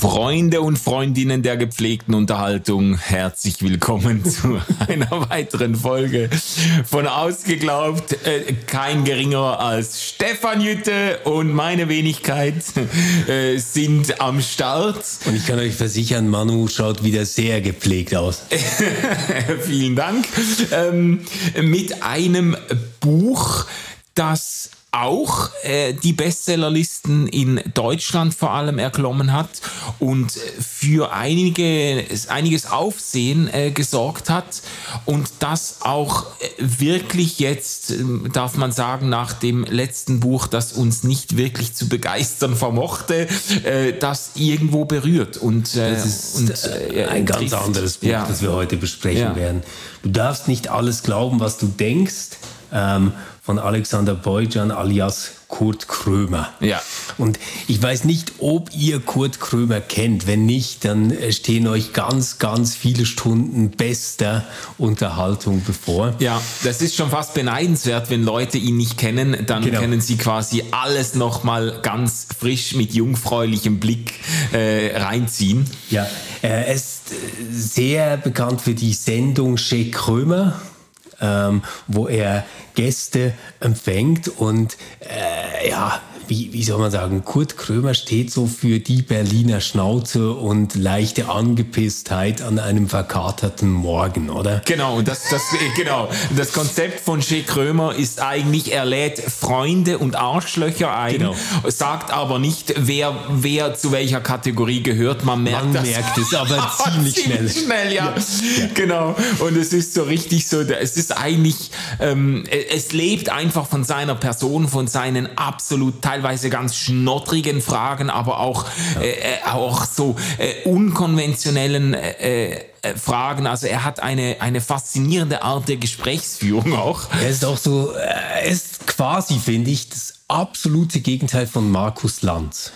Freunde und Freundinnen der gepflegten Unterhaltung, herzlich willkommen zu einer weiteren Folge von Ausgeglaubt. Äh, kein geringerer als Stefan Jütte und meine Wenigkeit äh, sind am Start. Und ich kann euch versichern, Manu schaut wieder sehr gepflegt aus. Vielen Dank. Ähm, mit einem Buch, das auch äh, die Bestsellerlisten in Deutschland vor allem erklommen hat und für einige, einiges Aufsehen äh, gesorgt hat und das auch äh, wirklich jetzt, äh, darf man sagen, nach dem letzten Buch, das uns nicht wirklich zu begeistern vermochte, äh, das irgendwo berührt. Und, äh, das ist und, äh, ein ganz anderes Buch, ja. das wir heute besprechen ja. werden. Du darfst nicht alles glauben, was du denkst. Ähm, von Alexander Boyjan alias Kurt Krömer. Ja. Und ich weiß nicht, ob ihr Kurt Krömer kennt. Wenn nicht, dann stehen euch ganz, ganz viele Stunden bester Unterhaltung bevor. Ja, das ist schon fast beneidenswert, wenn Leute ihn nicht kennen, dann genau. können sie quasi alles nochmal ganz frisch mit jungfräulichem Blick äh, reinziehen. Ja, er ist sehr bekannt für die Sendung Chez Krömer ähm, wo er Gäste empfängt und äh, ja, wie, wie soll man sagen, Kurt Krömer steht so für die Berliner Schnauze und leichte Angepisstheit an einem verkaterten Morgen, oder? Genau, das, das, genau. Das Konzept von Che Krömer ist eigentlich, er lädt Freunde und Arschlöcher ein, genau. sagt aber nicht, wer, wer zu welcher Kategorie gehört. Man merkt, Man das, merkt es aber ziemlich, ziemlich schnell. schnell ja. ja. Genau. Und es ist so richtig so, es ist eigentlich, ähm, es lebt einfach von seiner Person, von seinen absolut teilweise teilweise ganz schnottrigen Fragen, aber auch, ja. äh, äh auch so äh, unkonventionellen äh, äh, Fragen. Also er hat eine, eine faszinierende Art der Gesprächsführung auch. Er ist auch so, er ist quasi, finde ich, das absolute Gegenteil von Markus Lanz.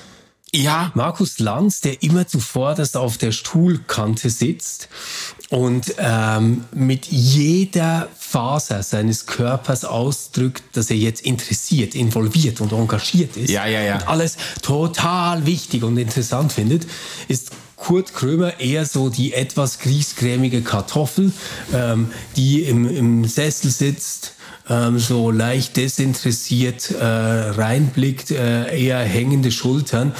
Ja. Markus Lanz, der immer zuvorderst auf der Stuhlkante sitzt und ähm, mit jeder Faser seines Körpers ausdrückt, dass er jetzt interessiert, involviert und engagiert ist. Ja, ja, ja. Und alles total wichtig und interessant findet, ist Kurt Krömer eher so die etwas griesgrämige Kartoffel, ähm, die im, im Sessel sitzt, ähm, so leicht desinteressiert äh, reinblickt, äh, eher hängende Schultern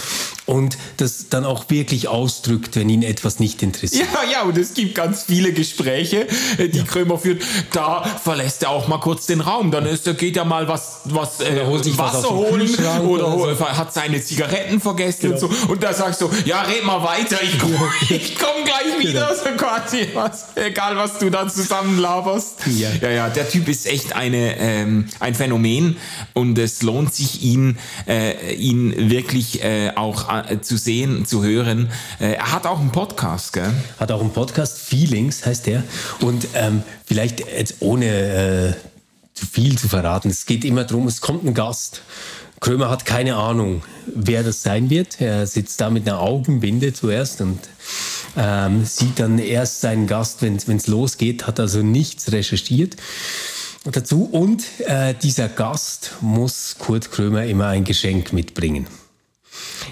und das dann auch wirklich ausdrückt, wenn ihn etwas nicht interessiert. Ja, ja, und es gibt ganz viele Gespräche, äh, die ja. Krömer führt. Da verlässt er auch mal kurz den Raum. Dann ist, geht er mal was, was äh, Wasser was holen oder, oder so. hat seine Zigaretten vergessen genau. und so. Und da sagst du, ja, red mal weiter, ich komme ich komm gleich wieder. Genau. So quasi was, egal was du da zusammen laberst. Ja. ja, ja, der Typ ist echt eine, ähm, ein Phänomen und es lohnt sich, ihn, äh, ihn wirklich äh, auch äh, zu sehen, zu hören. Äh, er hat auch einen Podcast, gell? Hat auch einen Podcast, Feelings heißt der. Und ähm, vielleicht jetzt ohne äh, zu viel zu verraten, es geht immer darum, es kommt ein Gast. Krömer hat keine Ahnung, wer das sein wird. Er sitzt da mit einer Augenbinde zuerst und ähm, sieht dann erst seinen Gast, wenn es losgeht, hat also nichts recherchiert dazu. Und äh, dieser Gast muss Kurt Krömer immer ein Geschenk mitbringen.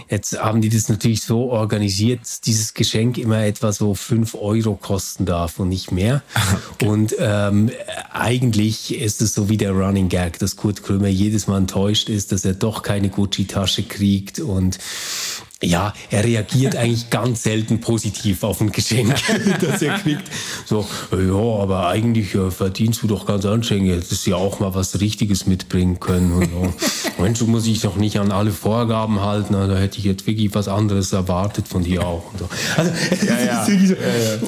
Jetzt haben die das natürlich so organisiert, dieses Geschenk immer etwa so fünf Euro kosten darf und nicht mehr. Okay. Und ähm, eigentlich ist es so wie der Running Gag, dass Kurt Krömer jedes Mal enttäuscht ist, dass er doch keine Gucci-Tasche kriegt und ja, er reagiert eigentlich ganz selten positiv auf ein Geschenk, das er kriegt. So, ja, aber eigentlich ja, verdienst du doch ganz anständig. Hättest ja auch mal was Richtiges mitbringen können. Und so. Mensch, du musst dich doch nicht an alle Vorgaben halten. Da hätte ich jetzt wirklich was anderes erwartet von dir auch. So. Also, ja, ja. So, ja,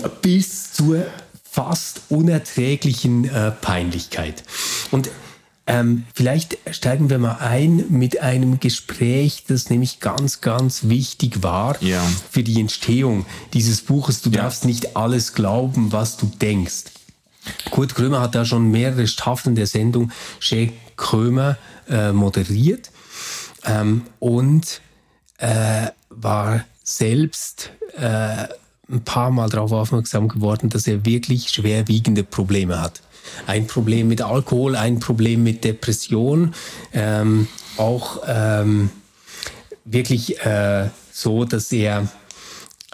ja. bis zur fast unerträglichen äh, Peinlichkeit. Und ähm, vielleicht steigen wir mal ein mit einem Gespräch, das nämlich ganz, ganz wichtig war ja. für die Entstehung dieses Buches. Du ja. darfst nicht alles glauben, was du denkst. Kurt Krömer hat da schon mehrere Staffeln der Sendung Che Krömer äh, moderiert ähm, und äh, war selbst äh, ein paar Mal darauf aufmerksam geworden, dass er wirklich schwerwiegende Probleme hat. Ein Problem mit Alkohol, ein Problem mit Depression, ähm, auch ähm, wirklich äh, so, dass er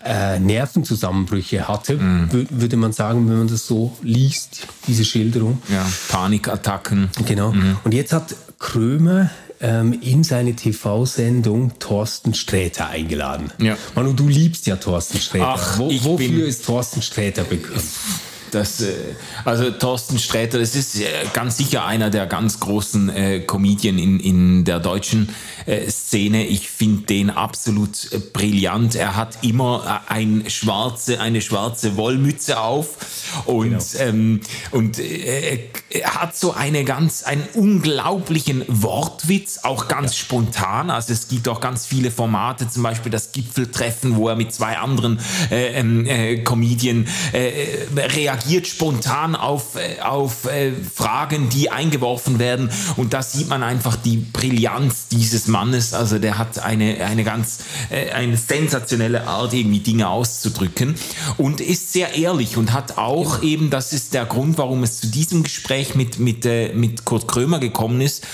äh, Nervenzusammenbrüche hatte, mm. würde man sagen, wenn man das so liest, diese Schilderung. Ja, Panikattacken. Genau. Mm. Und jetzt hat Krömer ähm, in seine TV-Sendung Thorsten Sträter eingeladen. Ja. Manu, du liebst ja Thorsten Sträter. Ach, Wo, wofür ist Thorsten Sträter bekannt? Das, äh, also Thorsten Sträter, das ist äh, ganz sicher einer der ganz großen äh, Comedien in, in der deutschen Szene. Ich finde den absolut äh, brillant. Er hat immer äh, ein schwarze, eine schwarze Wollmütze auf und, genau. ähm, und äh, er hat so eine ganz, einen unglaublichen Wortwitz, auch ganz ja. spontan. Also es gibt auch ganz viele Formate, zum Beispiel das Gipfeltreffen, wo er mit zwei anderen äh, ähm, äh, Comedien äh, reagiert spontan auf, äh, auf äh, Fragen, die eingeworfen werden. Und da sieht man einfach die Brillanz dieses Mannes. Also der hat eine, eine ganz äh, eine sensationelle Art, irgendwie Dinge auszudrücken. Und ist sehr ehrlich und hat auch eben, das ist der Grund, warum es zu diesem Gespräch mit, mit, äh, mit Kurt Krömer gekommen ist,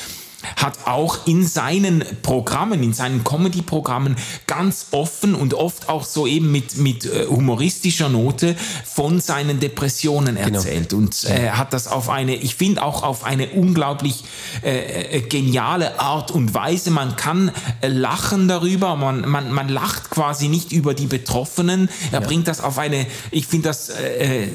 hat auch in seinen Programmen, in seinen Comedy-Programmen ganz offen und oft auch so eben mit, mit äh, humoristischer Note von seinen Depressionen genau. erzählt genau. und äh, hat das auf eine, ich finde auch auf eine unglaublich äh, äh, geniale Art und Weise. Man kann äh, lachen darüber, man, man, man lacht quasi nicht über die Betroffenen. Er ja. bringt das auf eine, ich finde das äh,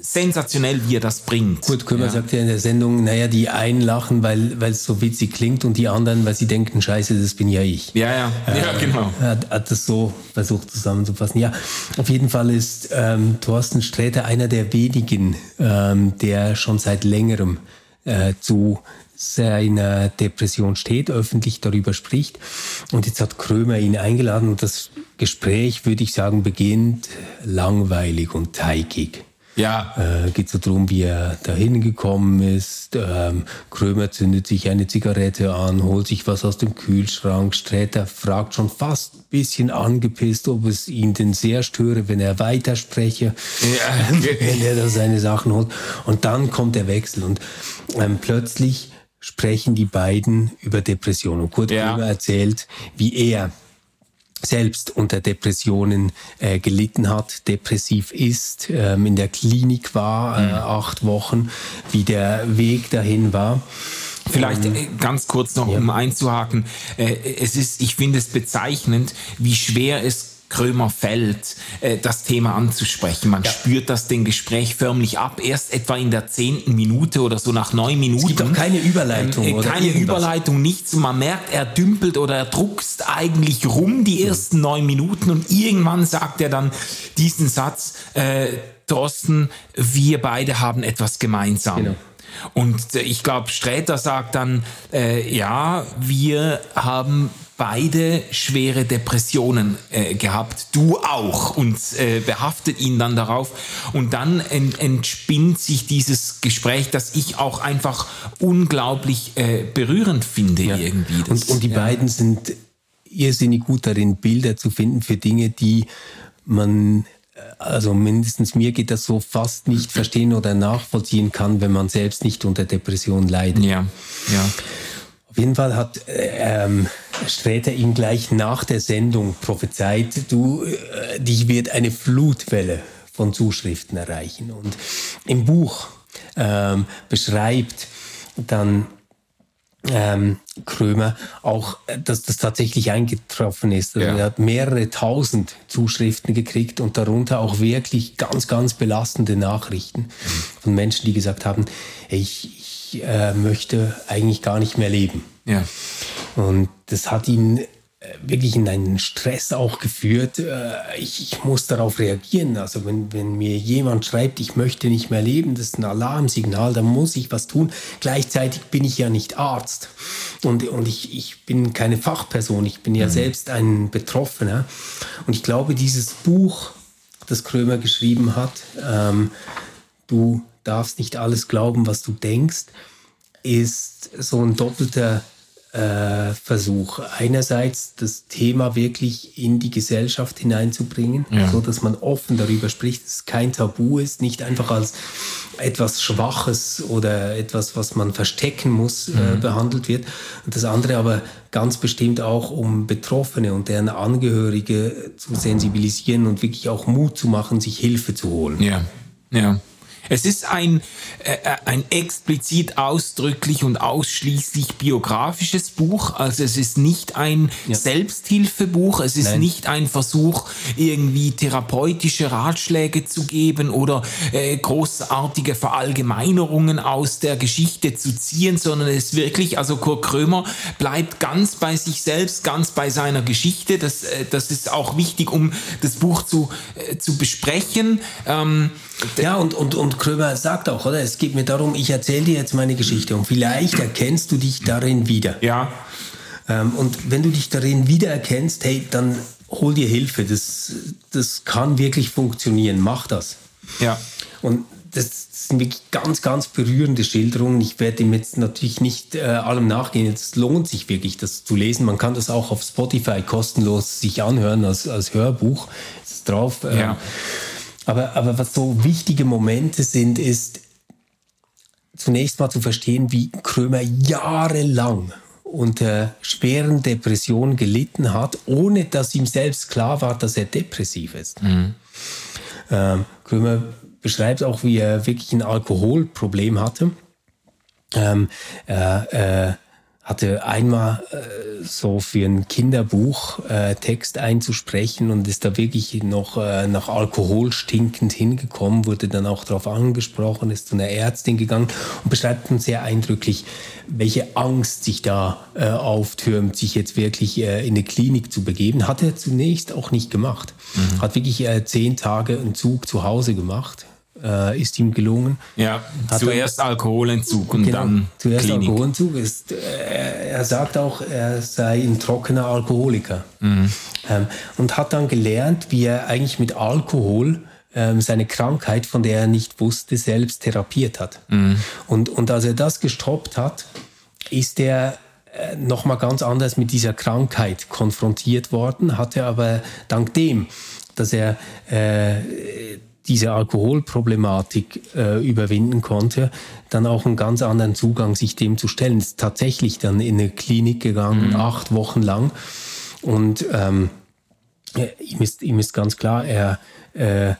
sensationell, wie er das bringt. Kurt Kömer ja. sagt ja in der Sendung, naja, die einen lachen, weil es so witzig klingt und die anderen, weil sie denken, scheiße, das bin ja ich. Ja, ja, äh, ja genau. Hat, hat das so versucht zusammenzufassen. Ja, auf jeden Fall ist ähm, Thorsten Sträter einer der wenigen, ähm, der schon seit längerem äh, zu seiner Depression steht, öffentlich darüber spricht. Und jetzt hat Krömer ihn eingeladen und das Gespräch, würde ich sagen, beginnt langweilig und teigig. Ja. Äh, geht so darum, wie er dahin gekommen ist. Ähm, Krömer zündet sich eine Zigarette an, holt sich was aus dem Kühlschrank. Sträter fragt schon fast ein bisschen angepisst, ob es ihn denn sehr störe, wenn er weiterspreche, ja. wenn er da seine Sachen holt. Und dann kommt der Wechsel und ähm, plötzlich sprechen die beiden über Depressionen. Und Kurt ja. Krömer erzählt, wie er selbst unter Depressionen äh, gelitten hat, depressiv ist, ähm, in der Klinik war, äh, mhm. acht Wochen, wie der Weg dahin war. Vielleicht ähm, äh, ganz kurz noch, ja. um einzuhaken. Äh, es ist, ich finde es bezeichnend, wie schwer es Krömer fällt, äh, das Thema anzusprechen. Man ja. spürt das den Gespräch förmlich ab, erst etwa in der zehnten Minute oder so nach neun Minuten. Es gibt auch keine Überleitung. Ähm, keine irgendwas. Überleitung, nichts. Man merkt, er dümpelt oder er druckst eigentlich rum die ersten neun Minuten und irgendwann sagt er dann diesen Satz, äh, Thorsten, wir beide haben etwas gemeinsam. Genau. Und äh, ich glaube, Sträter sagt dann, äh, ja, wir haben beide schwere Depressionen äh, gehabt, du auch, und äh, behaftet ihn dann darauf. Und dann ent, entspinnt sich dieses Gespräch, das ich auch einfach unglaublich äh, berührend finde ja. irgendwie. Das, und, und die ja. beiden sind irrsinnig gut darin, Bilder zu finden für Dinge, die man äh, also mindestens mir geht das so fast nicht verstehen oder nachvollziehen kann, wenn man selbst nicht unter Depression leidet. Ja, ja. Auf jeden Fall hat ähm, Sträter ihm gleich nach der Sendung prophezeit, du, äh, dich wird eine Flutwelle von Zuschriften erreichen. Und im Buch ähm, beschreibt dann ähm, Krömer auch, dass das tatsächlich eingetroffen ist. Also ja. Er hat mehrere tausend Zuschriften gekriegt und darunter auch wirklich ganz, ganz belastende Nachrichten mhm. von Menschen, die gesagt haben, ich, ich äh, möchte eigentlich gar nicht mehr leben. Ja. Und das hat ihn äh, wirklich in einen Stress auch geführt. Äh, ich, ich, muss darauf reagieren. Also wenn, wenn mir jemand schreibt, ich möchte nicht mehr leben, das ist ein Alarmsignal, dann muss ich was tun. Gleichzeitig bin ich ja nicht Arzt und, und ich, ich bin keine Fachperson, ich bin ja mhm. selbst ein Betroffener. Und ich glaube, dieses Buch, das Krömer geschrieben hat, ähm, du darfst nicht alles glauben, was du denkst, ist so ein doppelter äh, Versuch, einerseits das Thema wirklich in die Gesellschaft hineinzubringen, ja. so dass man offen darüber spricht, dass es kein Tabu ist, nicht einfach als etwas Schwaches oder etwas, was man verstecken muss, äh, mhm. äh, behandelt wird. Und das andere aber ganz bestimmt auch, um Betroffene und deren Angehörige zu sensibilisieren und wirklich auch Mut zu machen, sich Hilfe zu holen. Ja, ja. Es ist ein, äh, äh, ein explizit ausdrücklich und ausschließlich biografisches Buch. Also es ist nicht ein ja. Selbsthilfebuch. Es ist Nein. nicht ein Versuch, irgendwie therapeutische Ratschläge zu geben oder äh, großartige Verallgemeinerungen aus der Geschichte zu ziehen, sondern es ist wirklich, also Kurt Krömer bleibt ganz bei sich selbst, ganz bei seiner Geschichte. Das, äh, das ist auch wichtig, um das Buch zu, äh, zu besprechen. Ähm, ja, und, und, und Krömer sagt auch, oder? Es geht mir darum, ich erzähle dir jetzt meine Geschichte und vielleicht erkennst du dich darin wieder. Ja. Ähm, und wenn du dich darin wiedererkennst, hey, dann hol dir Hilfe. Das, das kann wirklich funktionieren. Mach das. Ja. Und das sind wirklich ganz, ganz berührende Schilderungen. Ich werde ihm jetzt natürlich nicht äh, allem nachgehen. Es lohnt sich wirklich, das zu lesen. Man kann das auch auf Spotify kostenlos sich anhören als, als Hörbuch. Ist drauf. Ähm, ja. Aber, aber was so wichtige Momente sind, ist zunächst mal zu verstehen, wie Krömer jahrelang unter schweren Depressionen gelitten hat, ohne dass ihm selbst klar war, dass er depressiv ist. Mhm. Ähm, Krömer beschreibt auch, wie er wirklich ein Alkoholproblem hatte. Ähm, äh, äh, hatte einmal äh, so für ein Kinderbuch äh, Text einzusprechen und ist da wirklich noch äh, nach Alkohol stinkend hingekommen, wurde dann auch darauf angesprochen, ist zu einer Ärztin gegangen und beschreibt uns sehr eindrücklich, welche Angst sich da äh, auftürmt, sich jetzt wirklich äh, in eine Klinik zu begeben. Hat er zunächst auch nicht gemacht. Mhm. Hat wirklich äh, zehn Tage einen Zug zu Hause gemacht äh, ist ihm gelungen. Ja, Hat zuerst Alkoholentzug und genau, dann zuerst Klinik. Alkoholentzug. Ist, äh, er sagt auch, er sei ein trockener Alkoholiker mhm. ähm, und hat dann gelernt, wie er eigentlich mit Alkohol ähm, seine Krankheit, von der er nicht wusste, selbst therapiert hat. Mhm. Und, und als er das gestoppt hat, ist er äh, nochmal ganz anders mit dieser Krankheit konfrontiert worden, hatte aber dank dem, dass er äh, diese Alkoholproblematik äh, überwinden konnte, dann auch einen ganz anderen Zugang sich dem zu stellen. Ist tatsächlich dann in eine Klinik gegangen, mhm. acht Wochen lang. Und ähm, ihm, ist, ihm ist ganz klar, er äh,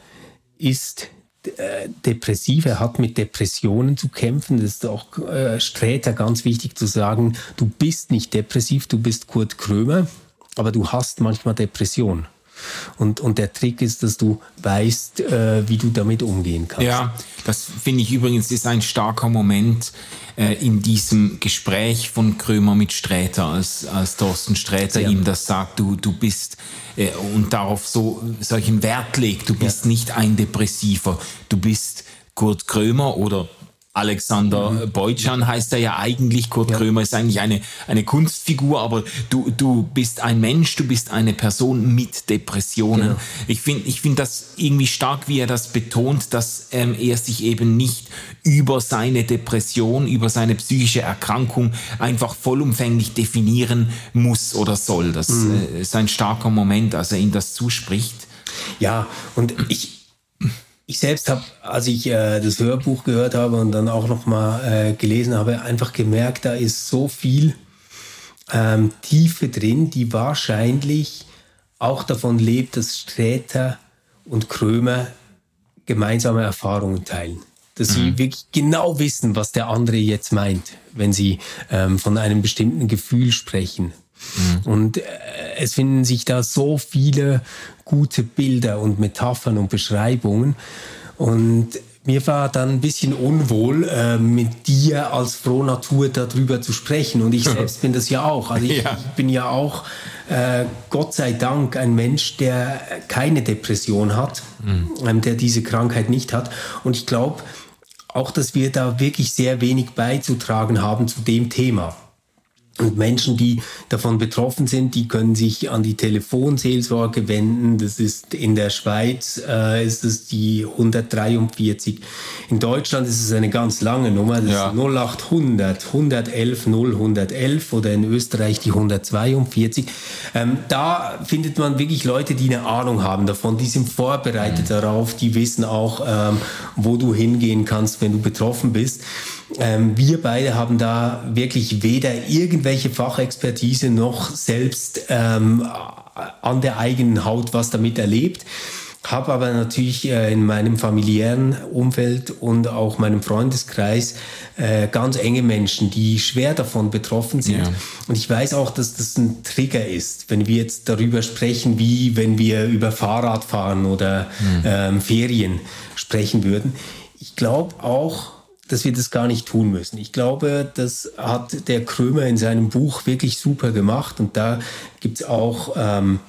ist äh, depressiv, er hat mit Depressionen zu kämpfen. Das ist auch äh, Sträter ganz wichtig zu sagen, du bist nicht depressiv, du bist Kurt Krömer, aber du hast manchmal Depression. Und, und der Trick ist, dass du weißt, äh, wie du damit umgehen kannst. Ja, das finde ich übrigens ist ein starker Moment äh, in diesem Gespräch von Krömer mit Sträter, als, als Thorsten Sträter ja. ihm das sagt, du, du bist äh, und darauf so solchen Wert legt, du bist ja. nicht ein Depressiver, du bist Kurt Krömer oder Alexander mhm. Beutschan heißt er ja eigentlich. Kurt ja. Krömer ist eigentlich eine, eine Kunstfigur, aber du, du bist ein Mensch, du bist eine Person mit Depressionen. Genau. Ich finde ich find das irgendwie stark, wie er das betont, dass ähm, er sich eben nicht über seine Depression, über seine psychische Erkrankung einfach vollumfänglich definieren muss oder soll. Das mhm. äh, ist ein starker Moment, als er ihm das zuspricht. Ja, und ich, ich selbst habe, als ich äh, das Hörbuch gehört habe und dann auch noch mal äh, gelesen habe, einfach gemerkt, da ist so viel ähm, Tiefe drin, die wahrscheinlich auch davon lebt, dass Sträter und Krömer gemeinsame Erfahrungen teilen. Dass mhm. sie wirklich genau wissen, was der andere jetzt meint, wenn sie ähm, von einem bestimmten Gefühl sprechen. Mhm. Und äh, es finden sich da so viele gute Bilder und Metaphern und Beschreibungen. Und mir war dann ein bisschen unwohl, äh, mit dir als Frohnatur darüber zu sprechen. Und ich selbst bin das ja auch. Also ich, ja. ich bin ja auch, äh, Gott sei Dank, ein Mensch, der keine Depression hat, mhm. ähm, der diese Krankheit nicht hat. Und ich glaube auch, dass wir da wirklich sehr wenig beizutragen haben zu dem Thema. Und Menschen, die davon betroffen sind, die können sich an die Telefonseelsorge wenden. Das ist in der Schweiz äh, ist es die 143. In Deutschland ist es eine ganz lange Nummer. Das ja. ist 0800 111 0111 oder in Österreich die 142. Ähm, da findet man wirklich Leute, die eine Ahnung haben davon. Die sind vorbereitet mhm. darauf. Die wissen auch, ähm, wo du hingehen kannst, wenn du betroffen bist. Ähm, wir beide haben da wirklich weder irgendwelche Fachexpertise noch selbst ähm, an der eigenen Haut was damit erlebt habe aber natürlich äh, in meinem familiären Umfeld und auch meinem Freundeskreis äh, ganz enge Menschen, die schwer davon betroffen sind. Ja. Und ich weiß auch, dass das ein Trigger ist, wenn wir jetzt darüber sprechen, wie wenn wir über Fahrradfahren oder mhm. ähm, Ferien sprechen würden. Ich glaube auch, dass wir das gar nicht tun müssen. Ich glaube, das hat der Krömer in seinem Buch wirklich super gemacht und da gibt es auch ähm,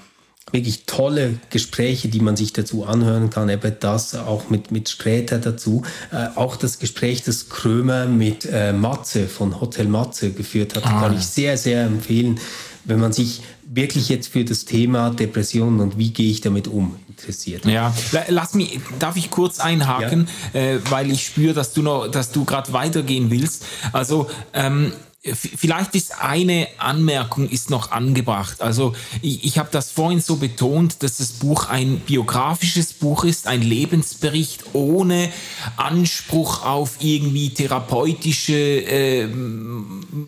wirklich tolle Gespräche, die man sich dazu anhören kann. Eben das auch mit, mit Sträter dazu. Äh, auch das Gespräch, das Krömer mit äh, Matze von Hotel Matze geführt hat, ah. kann ich sehr, sehr empfehlen, wenn man sich wirklich jetzt für das Thema Depressionen und wie gehe ich damit um interessiert. Ja, lass mich, darf ich kurz einhaken, ja. äh, weil ich spüre, dass du noch, dass du gerade weitergehen willst. Also ähm, Vielleicht ist eine Anmerkung ist noch angebracht. Also ich, ich habe das vorhin so betont, dass das Buch ein biografisches Buch ist, ein Lebensbericht ohne Anspruch auf irgendwie therapeutische äh,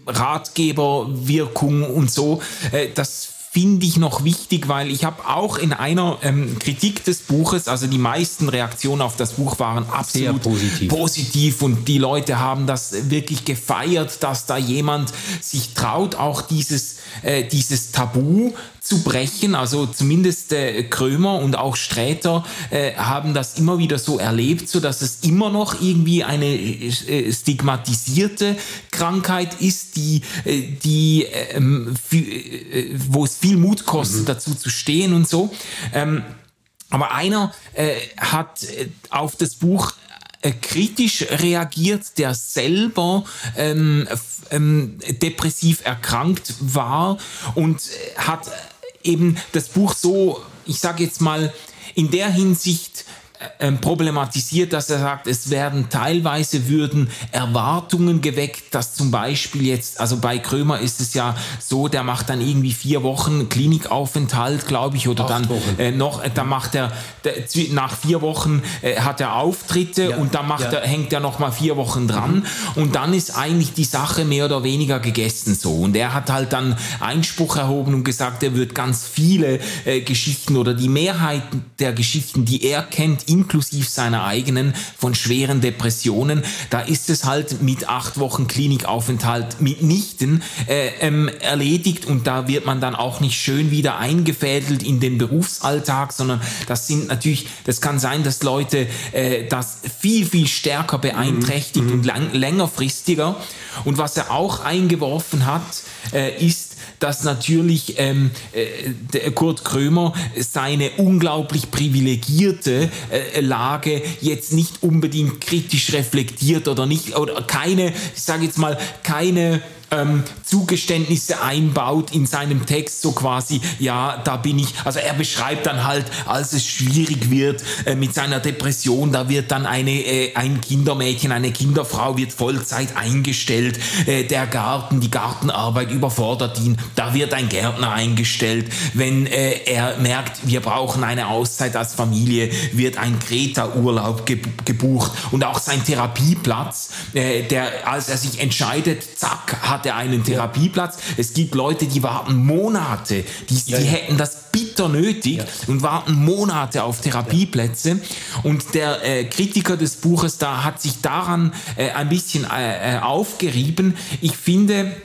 Ratgeberwirkung und so. Äh, das finde ich noch wichtig, weil ich habe auch in einer ähm, Kritik des Buches, also die meisten Reaktionen auf das Buch waren absolut positiv. positiv. und die Leute haben das wirklich gefeiert, dass da jemand sich traut, auch dieses, äh, dieses Tabu zu brechen. Also zumindest äh, Krömer und auch Sträter äh, haben das immer wieder so erlebt, so dass es immer noch irgendwie eine äh, stigmatisierte Krankheit ist, die, äh, die ähm, äh, wo es viel Mut kostet, mhm. dazu zu stehen und so. Ähm, aber einer äh, hat auf das Buch kritisch reagiert, der selber ähm, ähm, depressiv erkrankt war und hat eben das Buch so, ich sage jetzt mal, in der Hinsicht äh, problematisiert, dass er sagt, es werden teilweise würden Erwartungen geweckt, dass zum Beispiel jetzt, also bei Krömer ist es ja so, der macht dann irgendwie vier Wochen Klinikaufenthalt, glaube ich, oder Acht dann äh, noch, äh, dann macht er der, nach vier Wochen äh, hat er Auftritte ja, und dann macht ja. er, hängt er noch mal vier Wochen dran mhm. und dann ist eigentlich die Sache mehr oder weniger gegessen so und er hat halt dann Einspruch erhoben und gesagt, er wird ganz viele äh, Geschichten oder die Mehrheit der Geschichten, die er kennt, inklusive seiner eigenen von schweren Depressionen. Da ist es halt mit acht Wochen Klinikaufenthalt mitnichten äh, ähm, erledigt und da wird man dann auch nicht schön wieder eingefädelt in den Berufsalltag, sondern das sind natürlich, das kann sein, dass Leute äh, das viel, viel stärker beeinträchtigt mhm. und lang, längerfristiger. Und was er auch eingeworfen hat, äh, ist, dass natürlich ähm, äh, Kurt Krömer seine unglaublich privilegierte äh, Lage jetzt nicht unbedingt kritisch reflektiert oder nicht oder keine, ich sage jetzt mal keine ähm, Zugeständnisse einbaut in seinem Text, so quasi, ja, da bin ich, also er beschreibt dann halt, als es schwierig wird äh, mit seiner Depression, da wird dann eine, äh, ein Kindermädchen, eine Kinderfrau wird Vollzeit eingestellt, äh, der Garten, die Gartenarbeit überfordert ihn, da wird ein Gärtner eingestellt, wenn äh, er merkt, wir brauchen eine Auszeit als Familie, wird ein Kreta-Urlaub gebucht und auch sein Therapieplatz, äh, der, als er sich entscheidet, zack, hat hat er einen Therapieplatz. Es gibt Leute, die warten Monate, die, die hätten das bitter nötig und warten Monate auf Therapieplätze. Und der äh, Kritiker des Buches da hat sich daran äh, ein bisschen äh, äh aufgerieben. Ich finde,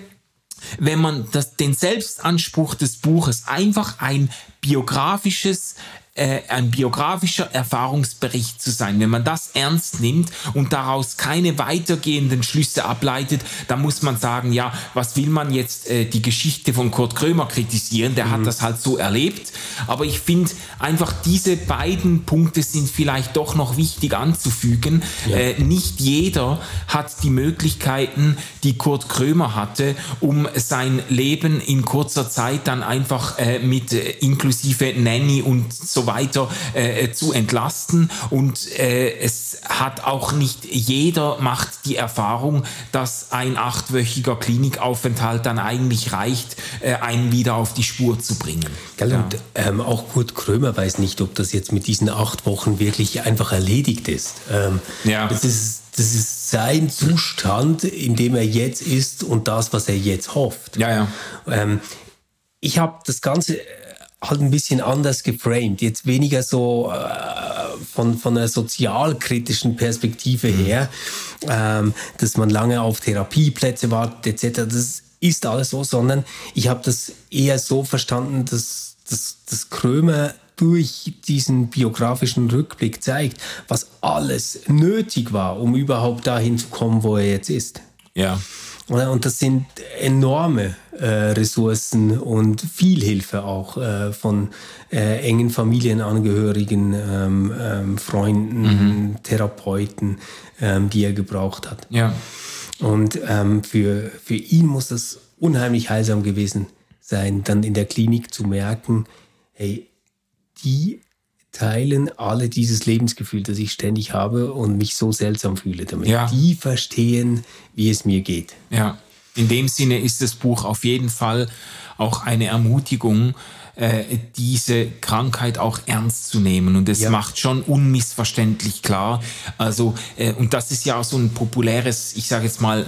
wenn man das, den Selbstanspruch des Buches einfach ein biografisches äh, ein biografischer Erfahrungsbericht zu sein. Wenn man das ernst nimmt und daraus keine weitergehenden Schlüsse ableitet, dann muss man sagen, ja, was will man jetzt äh, die Geschichte von Kurt Krömer kritisieren? Der mhm. hat das halt so erlebt. Aber ich finde einfach diese beiden Punkte sind vielleicht doch noch wichtig anzufügen. Ja. Äh, nicht jeder hat die Möglichkeiten, die Kurt Krömer hatte, um sein Leben in kurzer Zeit dann einfach äh, mit äh, inklusive Nanny und so weiter äh, zu entlasten. Und äh, es hat auch nicht jeder macht die Erfahrung, dass ein achtwöchiger Klinikaufenthalt dann eigentlich reicht, äh, einen wieder auf die Spur zu bringen. Gell, ja. Und ähm, auch Kurt Krömer weiß nicht, ob das jetzt mit diesen acht Wochen wirklich einfach erledigt ist. Ähm, ja. Das ist das ist sein Zustand, in dem er jetzt ist und das, was er jetzt hofft. Ja, ja. Ähm, ich habe das Ganze halt ein bisschen anders geframed. Jetzt weniger so äh, von, von einer sozialkritischen Perspektive mhm. her, ähm, dass man lange auf Therapieplätze wartet etc. Das ist alles so, sondern ich habe das eher so verstanden, dass, dass, dass Krömer durch diesen biografischen Rückblick zeigt, was alles nötig war, um überhaupt dahin zu kommen, wo er jetzt ist. Ja. Und das sind enorme äh, Ressourcen und viel Hilfe auch äh, von äh, engen Familienangehörigen, ähm, ähm, Freunden, mhm. Therapeuten, ähm, die er gebraucht hat. Ja. Und ähm, für, für ihn muss das unheimlich heilsam gewesen sein, dann in der Klinik zu merken, hey, die teilen alle dieses Lebensgefühl, das ich ständig habe und mich so seltsam fühle damit. Ja. Die verstehen, wie es mir geht. Ja, in dem Sinne ist das Buch auf jeden Fall auch eine Ermutigung, äh, diese Krankheit auch ernst zu nehmen. Und es ja. macht schon unmissverständlich klar. Also, äh, und das ist ja auch so ein populäres, ich sage jetzt mal,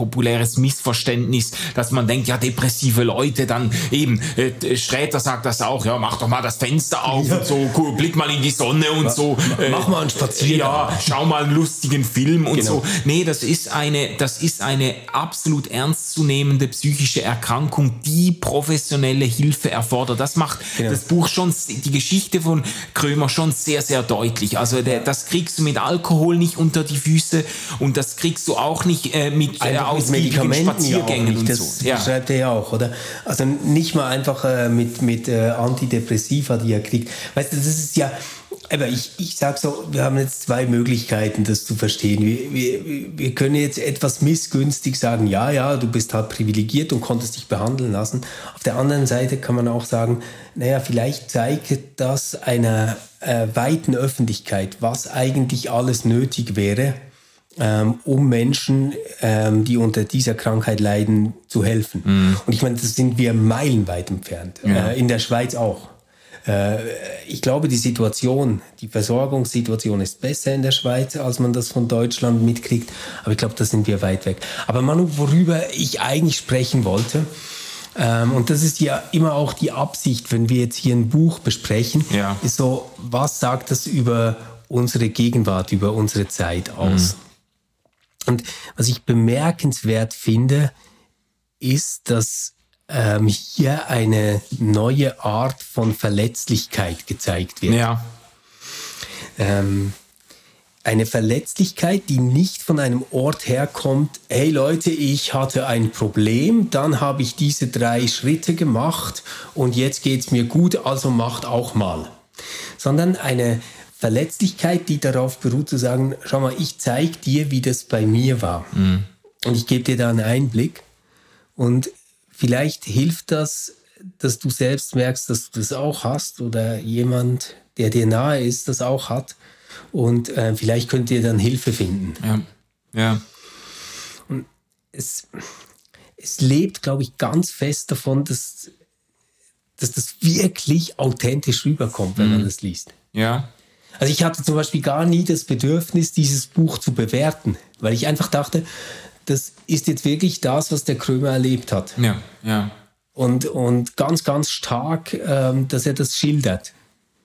populäres Missverständnis, dass man denkt, ja, depressive Leute, dann eben, äh, Sträter sagt das auch, ja, mach doch mal das Fenster auf ja. und so, cool, blick mal in die Sonne und mach, so. Äh, mach mal einen Spaziergang. Ja, schau mal einen lustigen Film und genau. so. Nee, das ist eine, das ist eine absolut ernstzunehmende psychische Erkrankung, die professionelle Hilfe erfordert. Das macht genau. das Buch schon, die Geschichte von Krömer schon sehr, sehr deutlich. Also der, das kriegst du mit Alkohol nicht unter die Füße und das kriegst du auch nicht äh, mit äh, aus Medikamenten Spaziergängen ja und das so. Ja. schreibt er ja auch, oder? Also nicht mal einfach äh, mit, mit äh, Antidepressiva, die er kriegt. Weißt du, das ist ja, aber ich, ich sage so, wir haben jetzt zwei Möglichkeiten, das zu verstehen. Wir, wir, wir können jetzt etwas missgünstig sagen, ja, ja, du bist halt privilegiert und konntest dich behandeln lassen. Auf der anderen Seite kann man auch sagen, naja, vielleicht zeigt das einer äh, weiten Öffentlichkeit, was eigentlich alles nötig wäre, ähm, um Menschen, ähm, die unter dieser Krankheit leiden, zu helfen. Mhm. Und ich meine, das sind wir meilenweit entfernt. Ja. Äh, in der Schweiz auch. Äh, ich glaube, die Situation, die Versorgungssituation ist besser in der Schweiz, als man das von Deutschland mitkriegt. Aber ich glaube, da sind wir weit weg. Aber Manu, worüber ich eigentlich sprechen wollte, ähm, und das ist ja immer auch die Absicht, wenn wir jetzt hier ein Buch besprechen, ja. ist so, was sagt das über unsere Gegenwart, über unsere Zeit aus? Mhm. Und was ich bemerkenswert finde, ist, dass ähm, hier eine neue Art von Verletzlichkeit gezeigt wird. Ja. Ähm, eine Verletzlichkeit, die nicht von einem Ort herkommt, hey Leute, ich hatte ein Problem, dann habe ich diese drei Schritte gemacht und jetzt geht es mir gut, also macht auch mal. Sondern eine Verletzlichkeit, die darauf beruht, zu sagen, schau mal, ich zeige dir, wie das bei mir war. Mhm. Und ich gebe dir da einen Einblick. Und vielleicht hilft das, dass du selbst merkst, dass du das auch hast oder jemand, der dir nahe ist, das auch hat. Und äh, vielleicht könnt ihr dann Hilfe finden. Ja. ja. Und es, es lebt, glaube ich, ganz fest davon, dass, dass das wirklich authentisch rüberkommt, wenn mhm. man das liest. Ja. Also ich hatte zum Beispiel gar nie das Bedürfnis, dieses Buch zu bewerten, weil ich einfach dachte, das ist jetzt wirklich das, was der Krömer erlebt hat. Ja, ja. Und, und ganz, ganz stark, ähm, dass er das schildert,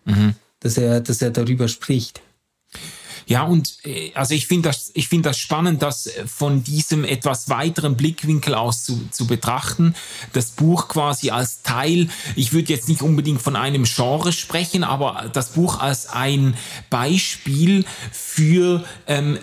mhm. dass, er, dass er darüber spricht. Ja, und äh, also ich finde das, ich finde das spannend, das äh, von diesem etwas weiteren Blickwinkel aus zu, zu betrachten. Das Buch quasi als Teil, ich würde jetzt nicht unbedingt von einem Genre sprechen, aber das Buch als ein Beispiel für, ähm,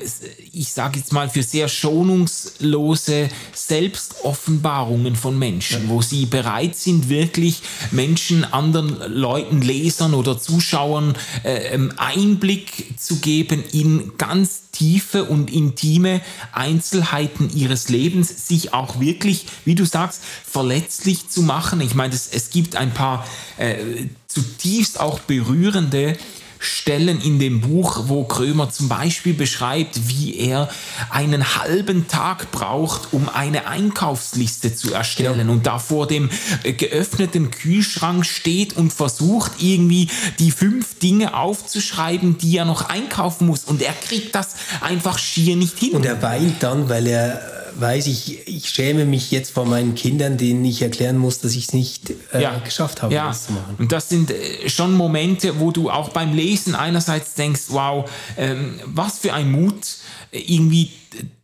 ich sage jetzt mal, für sehr schonungslose Selbstoffenbarungen von Menschen, wo sie bereit sind, wirklich Menschen, anderen Leuten, Lesern oder Zuschauern äh, ähm, Einblick zu geben in ganz tiefe und intime Einzelheiten ihres Lebens, sich auch wirklich, wie du sagst, verletzlich zu machen. Ich meine, es, es gibt ein paar äh, zutiefst auch berührende Stellen in dem Buch, wo Krömer zum Beispiel beschreibt, wie er einen halben Tag braucht, um eine Einkaufsliste zu erstellen ja. und da vor dem äh, geöffneten Kühlschrank steht und versucht irgendwie die fünf Dinge aufzuschreiben, die er noch einkaufen muss und er kriegt das einfach schier nicht hin. Und er weint dann, weil er weiß, ich, ich schäme mich jetzt vor meinen Kindern, denen ich erklären muss, dass ich es nicht äh, ja. geschafft habe, ja. das zu machen. Und das sind äh, schon Momente, wo du auch beim Lesen einerseits denkst, wow, ähm, was für ein Mut, äh, irgendwie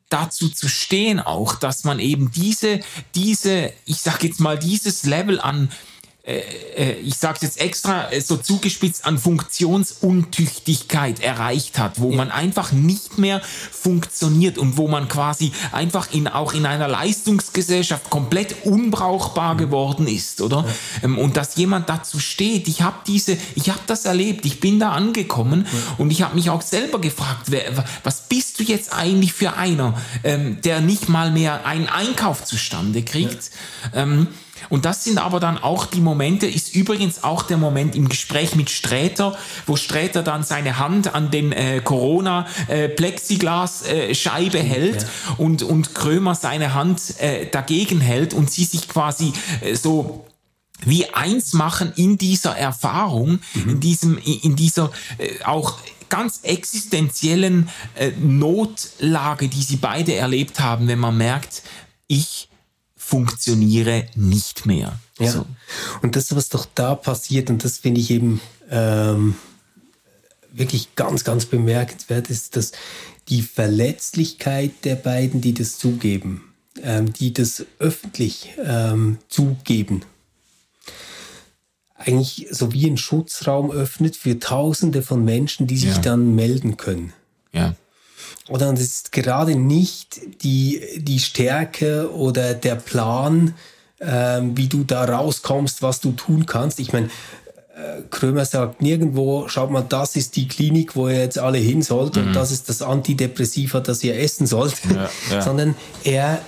dazu zu stehen auch, dass man eben diese, diese, ich sag jetzt mal, dieses Level an ich sage jetzt extra äh, so zugespitzt, an Funktionsuntüchtigkeit erreicht hat, wo ja. man einfach nicht mehr funktioniert und wo man quasi einfach in, auch in einer Leistungsgesellschaft komplett unbrauchbar mhm. geworden ist, oder? Ja. Ähm, und dass jemand dazu steht, ich habe diese, ich habe das erlebt, ich bin da angekommen ja. und ich habe mich auch selber gefragt, wer, was bist du jetzt eigentlich für einer, ähm, der nicht mal mehr einen Einkauf zustande kriegt? Ähm, und das sind aber dann auch die Momente, ist übrigens auch der Moment im Gespräch mit Sträter, wo Sträter dann seine Hand an den äh, Corona-Plexiglas-Scheibe äh, hält ja. und, und Krömer seine Hand äh, dagegen hält und sie sich quasi äh, so wie eins machen in dieser Erfahrung, mhm. in diesem, in dieser äh, auch ganz existenziellen äh, Notlage, die sie beide erlebt haben, wenn man merkt, ich funktioniere nicht mehr. Ja. So. Und das, was doch da passiert, und das finde ich eben ähm, wirklich ganz, ganz bemerkenswert, ist, dass die Verletzlichkeit der beiden, die das zugeben, ähm, die das öffentlich ähm, zugeben, eigentlich so wie ein Schutzraum öffnet für Tausende von Menschen, die sich ja. dann melden können. Ja. Oder es ist gerade nicht die, die Stärke oder der Plan, ähm, wie du da rauskommst, was du tun kannst. Ich meine, äh, Krömer sagt nirgendwo, schaut mal, das ist die Klinik, wo ihr jetzt alle hin sollt mhm. und das ist das Antidepressiva, das ihr essen sollt, ja, ja. sondern er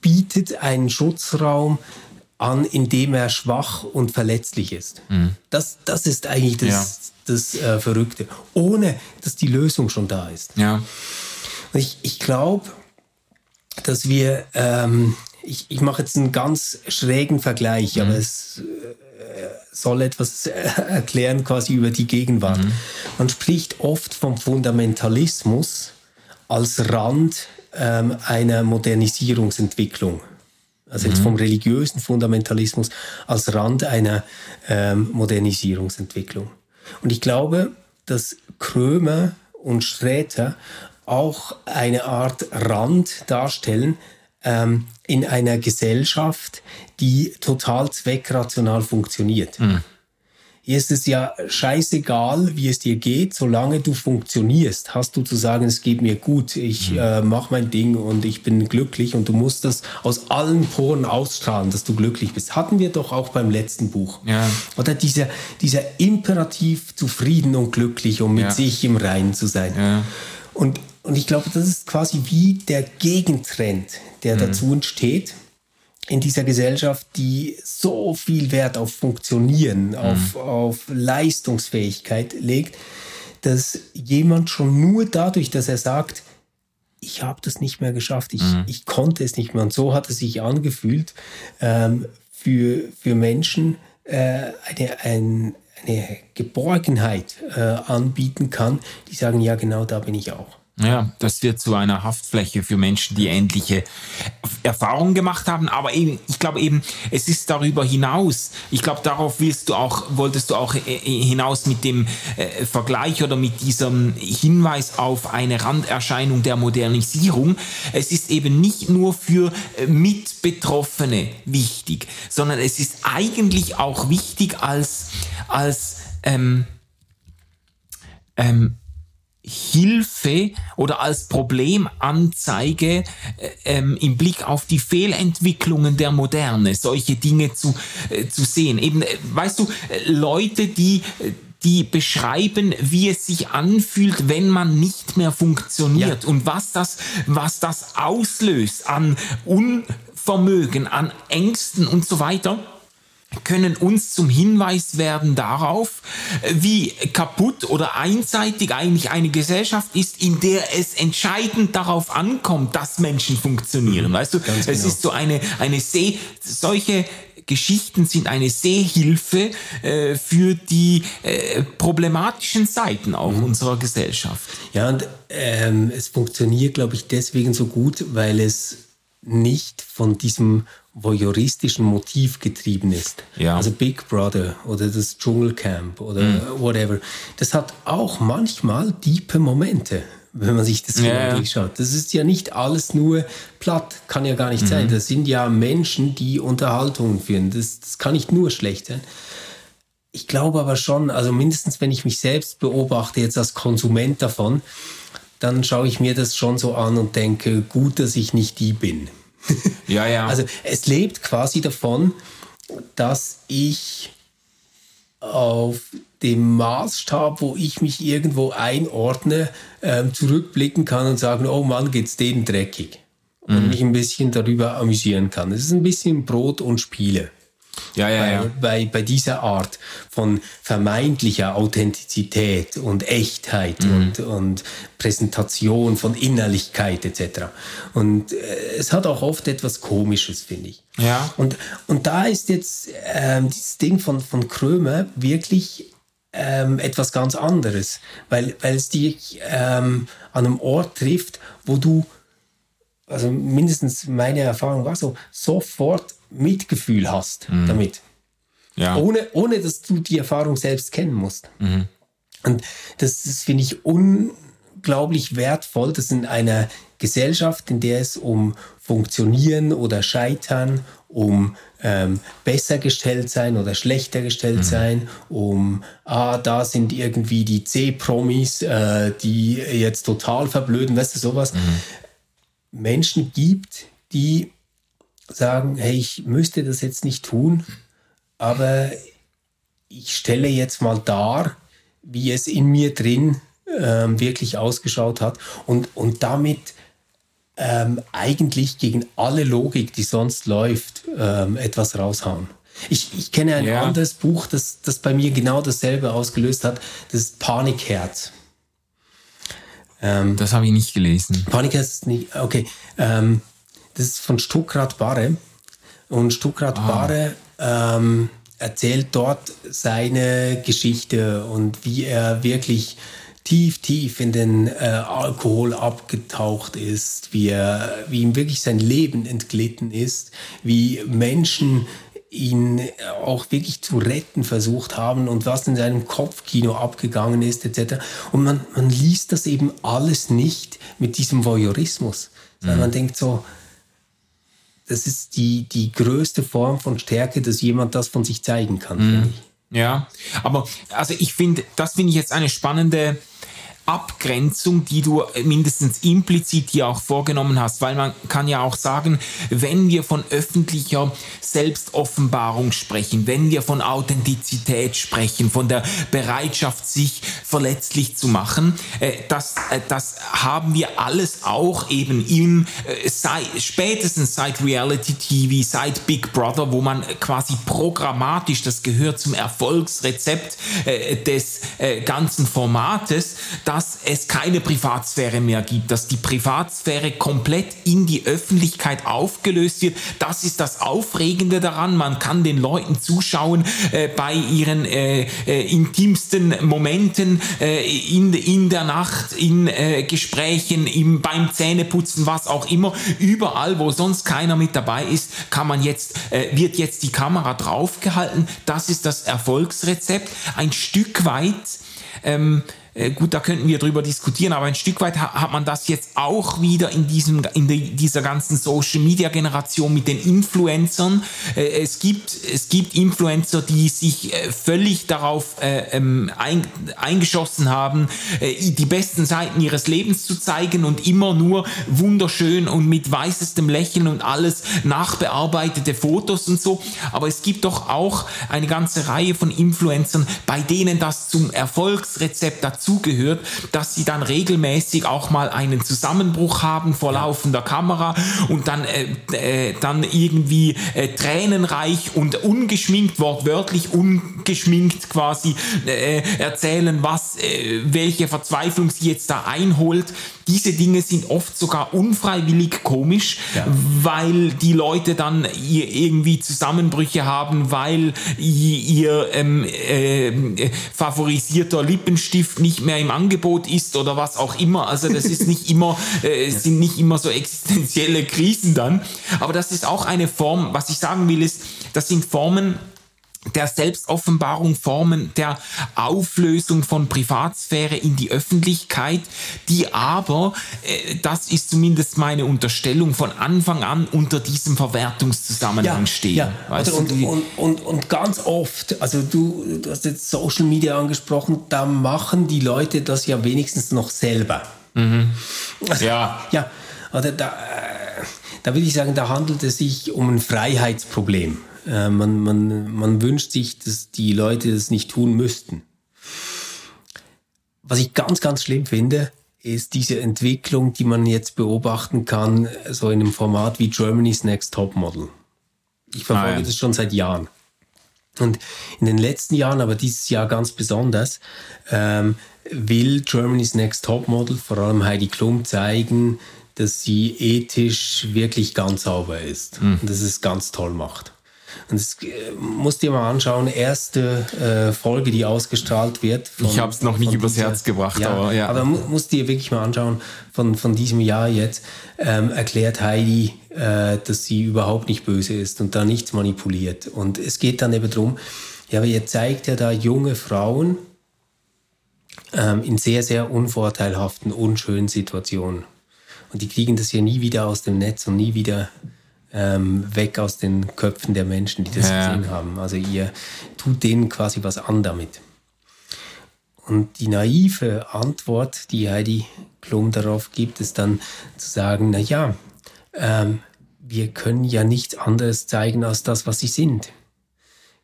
bietet einen Schutzraum an, in dem er schwach und verletzlich ist. Mhm. Das, das ist eigentlich das, ja das äh, Verrückte, ohne dass die Lösung schon da ist. Ja. Ich, ich glaube, dass wir, ähm, ich, ich mache jetzt einen ganz schrägen Vergleich, mhm. aber es äh, soll etwas äh, erklären quasi über die Gegenwart. Mhm. Man spricht oft vom Fundamentalismus als Rand ähm, einer Modernisierungsentwicklung. Also jetzt mhm. vom religiösen Fundamentalismus als Rand einer ähm, Modernisierungsentwicklung. Und ich glaube, dass Krömer und Sträter auch eine Art Rand darstellen ähm, in einer Gesellschaft, die total zweckrational funktioniert. Mhm. Hier ist es ja scheißegal, wie es dir geht, solange du funktionierst, hast du zu sagen, es geht mir gut, ich mhm. äh, mache mein Ding und ich bin glücklich und du musst das aus allen Poren ausstrahlen, dass du glücklich bist. Hatten wir doch auch beim letzten Buch. Ja. Oder dieser, dieser Imperativ, zufrieden und glücklich, um mit ja. sich im Reinen zu sein. Ja. Und, und ich glaube, das ist quasi wie der Gegentrend, der mhm. dazu entsteht in dieser Gesellschaft, die so viel Wert auf Funktionieren, mhm. auf, auf Leistungsfähigkeit legt, dass jemand schon nur dadurch, dass er sagt, ich habe das nicht mehr geschafft, ich, mhm. ich konnte es nicht mehr. Und so hat es sich angefühlt ähm, für, für Menschen äh, eine, ein, eine Geborgenheit äh, anbieten kann, die sagen, ja genau da bin ich auch. Ja, das wird zu einer Haftfläche für Menschen, die ähnliche Erfahrungen gemacht haben. Aber eben, ich glaube eben, es ist darüber hinaus. Ich glaube, darauf willst du auch, wolltest du auch äh, äh, hinaus mit dem äh, Vergleich oder mit diesem Hinweis auf eine Randerscheinung der Modernisierung. Es ist eben nicht nur für äh, Mitbetroffene wichtig, sondern es ist eigentlich auch wichtig als, als ähm, ähm, Hilfe oder als Problemanzeige äh, ähm, im Blick auf die Fehlentwicklungen der Moderne, solche Dinge zu, äh, zu sehen. Eben, äh, weißt du, äh, Leute, die äh, die beschreiben, wie es sich anfühlt, wenn man nicht mehr funktioniert ja. und was das, was das auslöst an Unvermögen, an Ängsten und so weiter können uns zum Hinweis werden darauf, wie kaputt oder einseitig eigentlich eine Gesellschaft ist, in der es entscheidend darauf ankommt, dass Menschen funktionieren. Weißt du, Ganz es genau. ist so eine, eine Seh, solche Geschichten sind eine Sehhilfe äh, für die äh, problematischen Seiten auch mhm. unserer Gesellschaft. Ja, und ähm, es funktioniert, glaube ich, deswegen so gut, weil es nicht von diesem voyeuristischen Motiv getrieben ist. Ja. Also Big Brother oder das Dschungelcamp oder mhm. whatever. Das hat auch manchmal tiefe Momente, wenn man sich das ja, anschaut. Das ist ja nicht alles nur platt, kann ja gar nicht mhm. sein. Das sind ja Menschen, die Unterhaltungen führen. Das, das kann nicht nur schlecht sein. Ich glaube aber schon, also mindestens wenn ich mich selbst beobachte, jetzt als Konsument davon, dann schaue ich mir das schon so an und denke, gut, dass ich nicht die bin. Ja, ja. Also es lebt quasi davon, dass ich auf dem Maßstab, wo ich mich irgendwo einordne, ähm, zurückblicken kann und sagen, oh Mann, geht's denen dreckig. Und mhm. mich ein bisschen darüber amüsieren kann. Es ist ein bisschen Brot und Spiele. Ja, ja, ja. Bei, bei dieser Art von vermeintlicher Authentizität und Echtheit mhm. und, und Präsentation von Innerlichkeit etc. Und äh, es hat auch oft etwas Komisches, finde ich. Ja. Und, und da ist jetzt ähm, dieses Ding von, von Krömer wirklich ähm, etwas ganz anderes, weil, weil es dich ähm, an einem Ort trifft, wo du, also mindestens meine Erfahrung war so, sofort Mitgefühl hast mhm. damit. Ja. Ohne, ohne dass du die Erfahrung selbst kennen musst. Mhm. Und das, das finde ich unglaublich wertvoll, dass in einer Gesellschaft, in der es um Funktionieren oder Scheitern, um ähm, besser gestellt sein oder schlechter gestellt mhm. sein, um, ah, da sind irgendwie die C-Promis, äh, die jetzt total verblöden, weißt du, sowas. Mhm. Menschen gibt, die sagen, hey, ich müsste das jetzt nicht tun, aber ich stelle jetzt mal dar, wie es in mir drin ähm, wirklich ausgeschaut hat und, und damit ähm, eigentlich gegen alle Logik, die sonst läuft, ähm, etwas raushauen. Ich, ich kenne ein ja. anderes Buch, das, das bei mir genau dasselbe ausgelöst hat. Das ist Panikherz. Ähm, das habe ich nicht gelesen. Panikherz ist nicht, okay. Ähm, das ist von Stuckrad Barre. Und Stuckrad ah. Barre ähm, erzählt dort seine Geschichte und wie er wirklich tief, tief in den äh, Alkohol abgetaucht ist, wie, er, wie ihm wirklich sein Leben entglitten ist, wie Menschen ihn auch wirklich zu retten versucht haben und was in seinem Kopfkino abgegangen ist, etc. Und man, man liest das eben alles nicht mit diesem Voyeurismus, sondern mhm. man denkt so, das ist die, die größte Form von Stärke, dass jemand das von sich zeigen kann. Mhm. Ja, aber also ich finde, das finde ich jetzt eine spannende Abgrenzung, die du mindestens implizit hier auch vorgenommen hast, weil man kann ja auch sagen, wenn wir von öffentlicher Selbstoffenbarung sprechen, wenn wir von Authentizität sprechen, von der Bereitschaft, sich verletzlich zu machen, äh, das, äh, das haben wir alles auch eben im äh, seit, spätestens seit Reality TV, seit Big Brother, wo man quasi programmatisch, das gehört zum Erfolgsrezept des ganzen Formates, da dass es keine Privatsphäre mehr gibt, dass die Privatsphäre komplett in die Öffentlichkeit aufgelöst wird. Das ist das Aufregende daran. Man kann den Leuten zuschauen äh, bei ihren äh, äh, intimsten Momenten äh, in, in der Nacht, in äh, Gesprächen, im, beim Zähneputzen, was auch immer. Überall, wo sonst keiner mit dabei ist, kann man jetzt, äh, wird jetzt die Kamera draufgehalten. Das ist das Erfolgsrezept. Ein Stück weit ähm, äh, gut, da könnten wir drüber diskutieren, aber ein Stück weit hat man das jetzt auch wieder in, diesem, in die, dieser ganzen Social Media Generation mit den Influencern. Äh, es, gibt, es gibt Influencer, die sich äh, völlig darauf ähm, ein, eingeschossen haben, die besten Seiten ihres Lebens zu zeigen und immer nur wunderschön und mit weißestem Lächeln und alles nachbearbeitete Fotos und so. Aber es gibt doch auch eine ganze Reihe von Influencern, bei denen das zum Erfolgsrezept dazu dazugehört, dass sie dann regelmäßig auch mal einen Zusammenbruch haben vor laufender Kamera und dann, äh, äh, dann irgendwie äh, tränenreich und ungeschminkt, wortwörtlich ungeschminkt quasi äh, erzählen, was, äh, welche Verzweiflung sie jetzt da einholt diese Dinge sind oft sogar unfreiwillig komisch, ja. weil die Leute dann irgendwie Zusammenbrüche haben, weil ihr ähm, äh, favorisierter Lippenstift nicht mehr im Angebot ist oder was auch immer. Also das ist nicht immer, äh, sind nicht immer so existenzielle Krisen dann. Aber das ist auch eine Form, was ich sagen will, ist, das sind Formen, der Selbstoffenbarung, Formen der Auflösung von Privatsphäre in die Öffentlichkeit, die aber, äh, das ist zumindest meine Unterstellung, von Anfang an unter diesem Verwertungszusammenhang ja, stehen. Ja, weißt und, und, und, und, und ganz oft, also du, du hast jetzt Social Media angesprochen, da machen die Leute das ja wenigstens noch selber. Mhm. Also, ja. Ja, da, äh, da würde ich sagen, da handelt es sich um ein Freiheitsproblem. Äh, man, man, man wünscht sich, dass die Leute das nicht tun müssten. Was ich ganz, ganz schlimm finde, ist diese Entwicklung, die man jetzt beobachten kann, so in einem Format wie Germany's Next Top Model. Ich verfolge ah, ja. das schon seit Jahren. Und in den letzten Jahren, aber dieses Jahr ganz besonders, ähm, will Germany's Next Top Model, vor allem Heidi Klum, zeigen, dass sie ethisch wirklich ganz sauber ist mhm. und dass es ganz toll macht. Und das äh, musst dir mal anschauen, erste äh, Folge, die ausgestrahlt wird. Von, ich habe es noch nicht übers dieser, Herz gebracht, ja, aber ja. Aber mu musst dir wirklich mal anschauen, von, von diesem Jahr jetzt, ähm, erklärt Heidi, äh, dass sie überhaupt nicht böse ist und da nichts manipuliert. Und es geht dann eben darum, ja, aber ihr zeigt ja da junge Frauen ähm, in sehr, sehr unvorteilhaften, unschönen Situationen. Und die kriegen das ja nie wieder aus dem Netz und nie wieder ähm, weg aus den Köpfen der Menschen, die das ja. gesehen haben. Also ihr tut denen quasi was an damit. Und die naive Antwort, die Heidi Klum darauf gibt, ist dann zu sagen, na ja, ähm, wir können ja nichts anderes zeigen als das, was sie sind.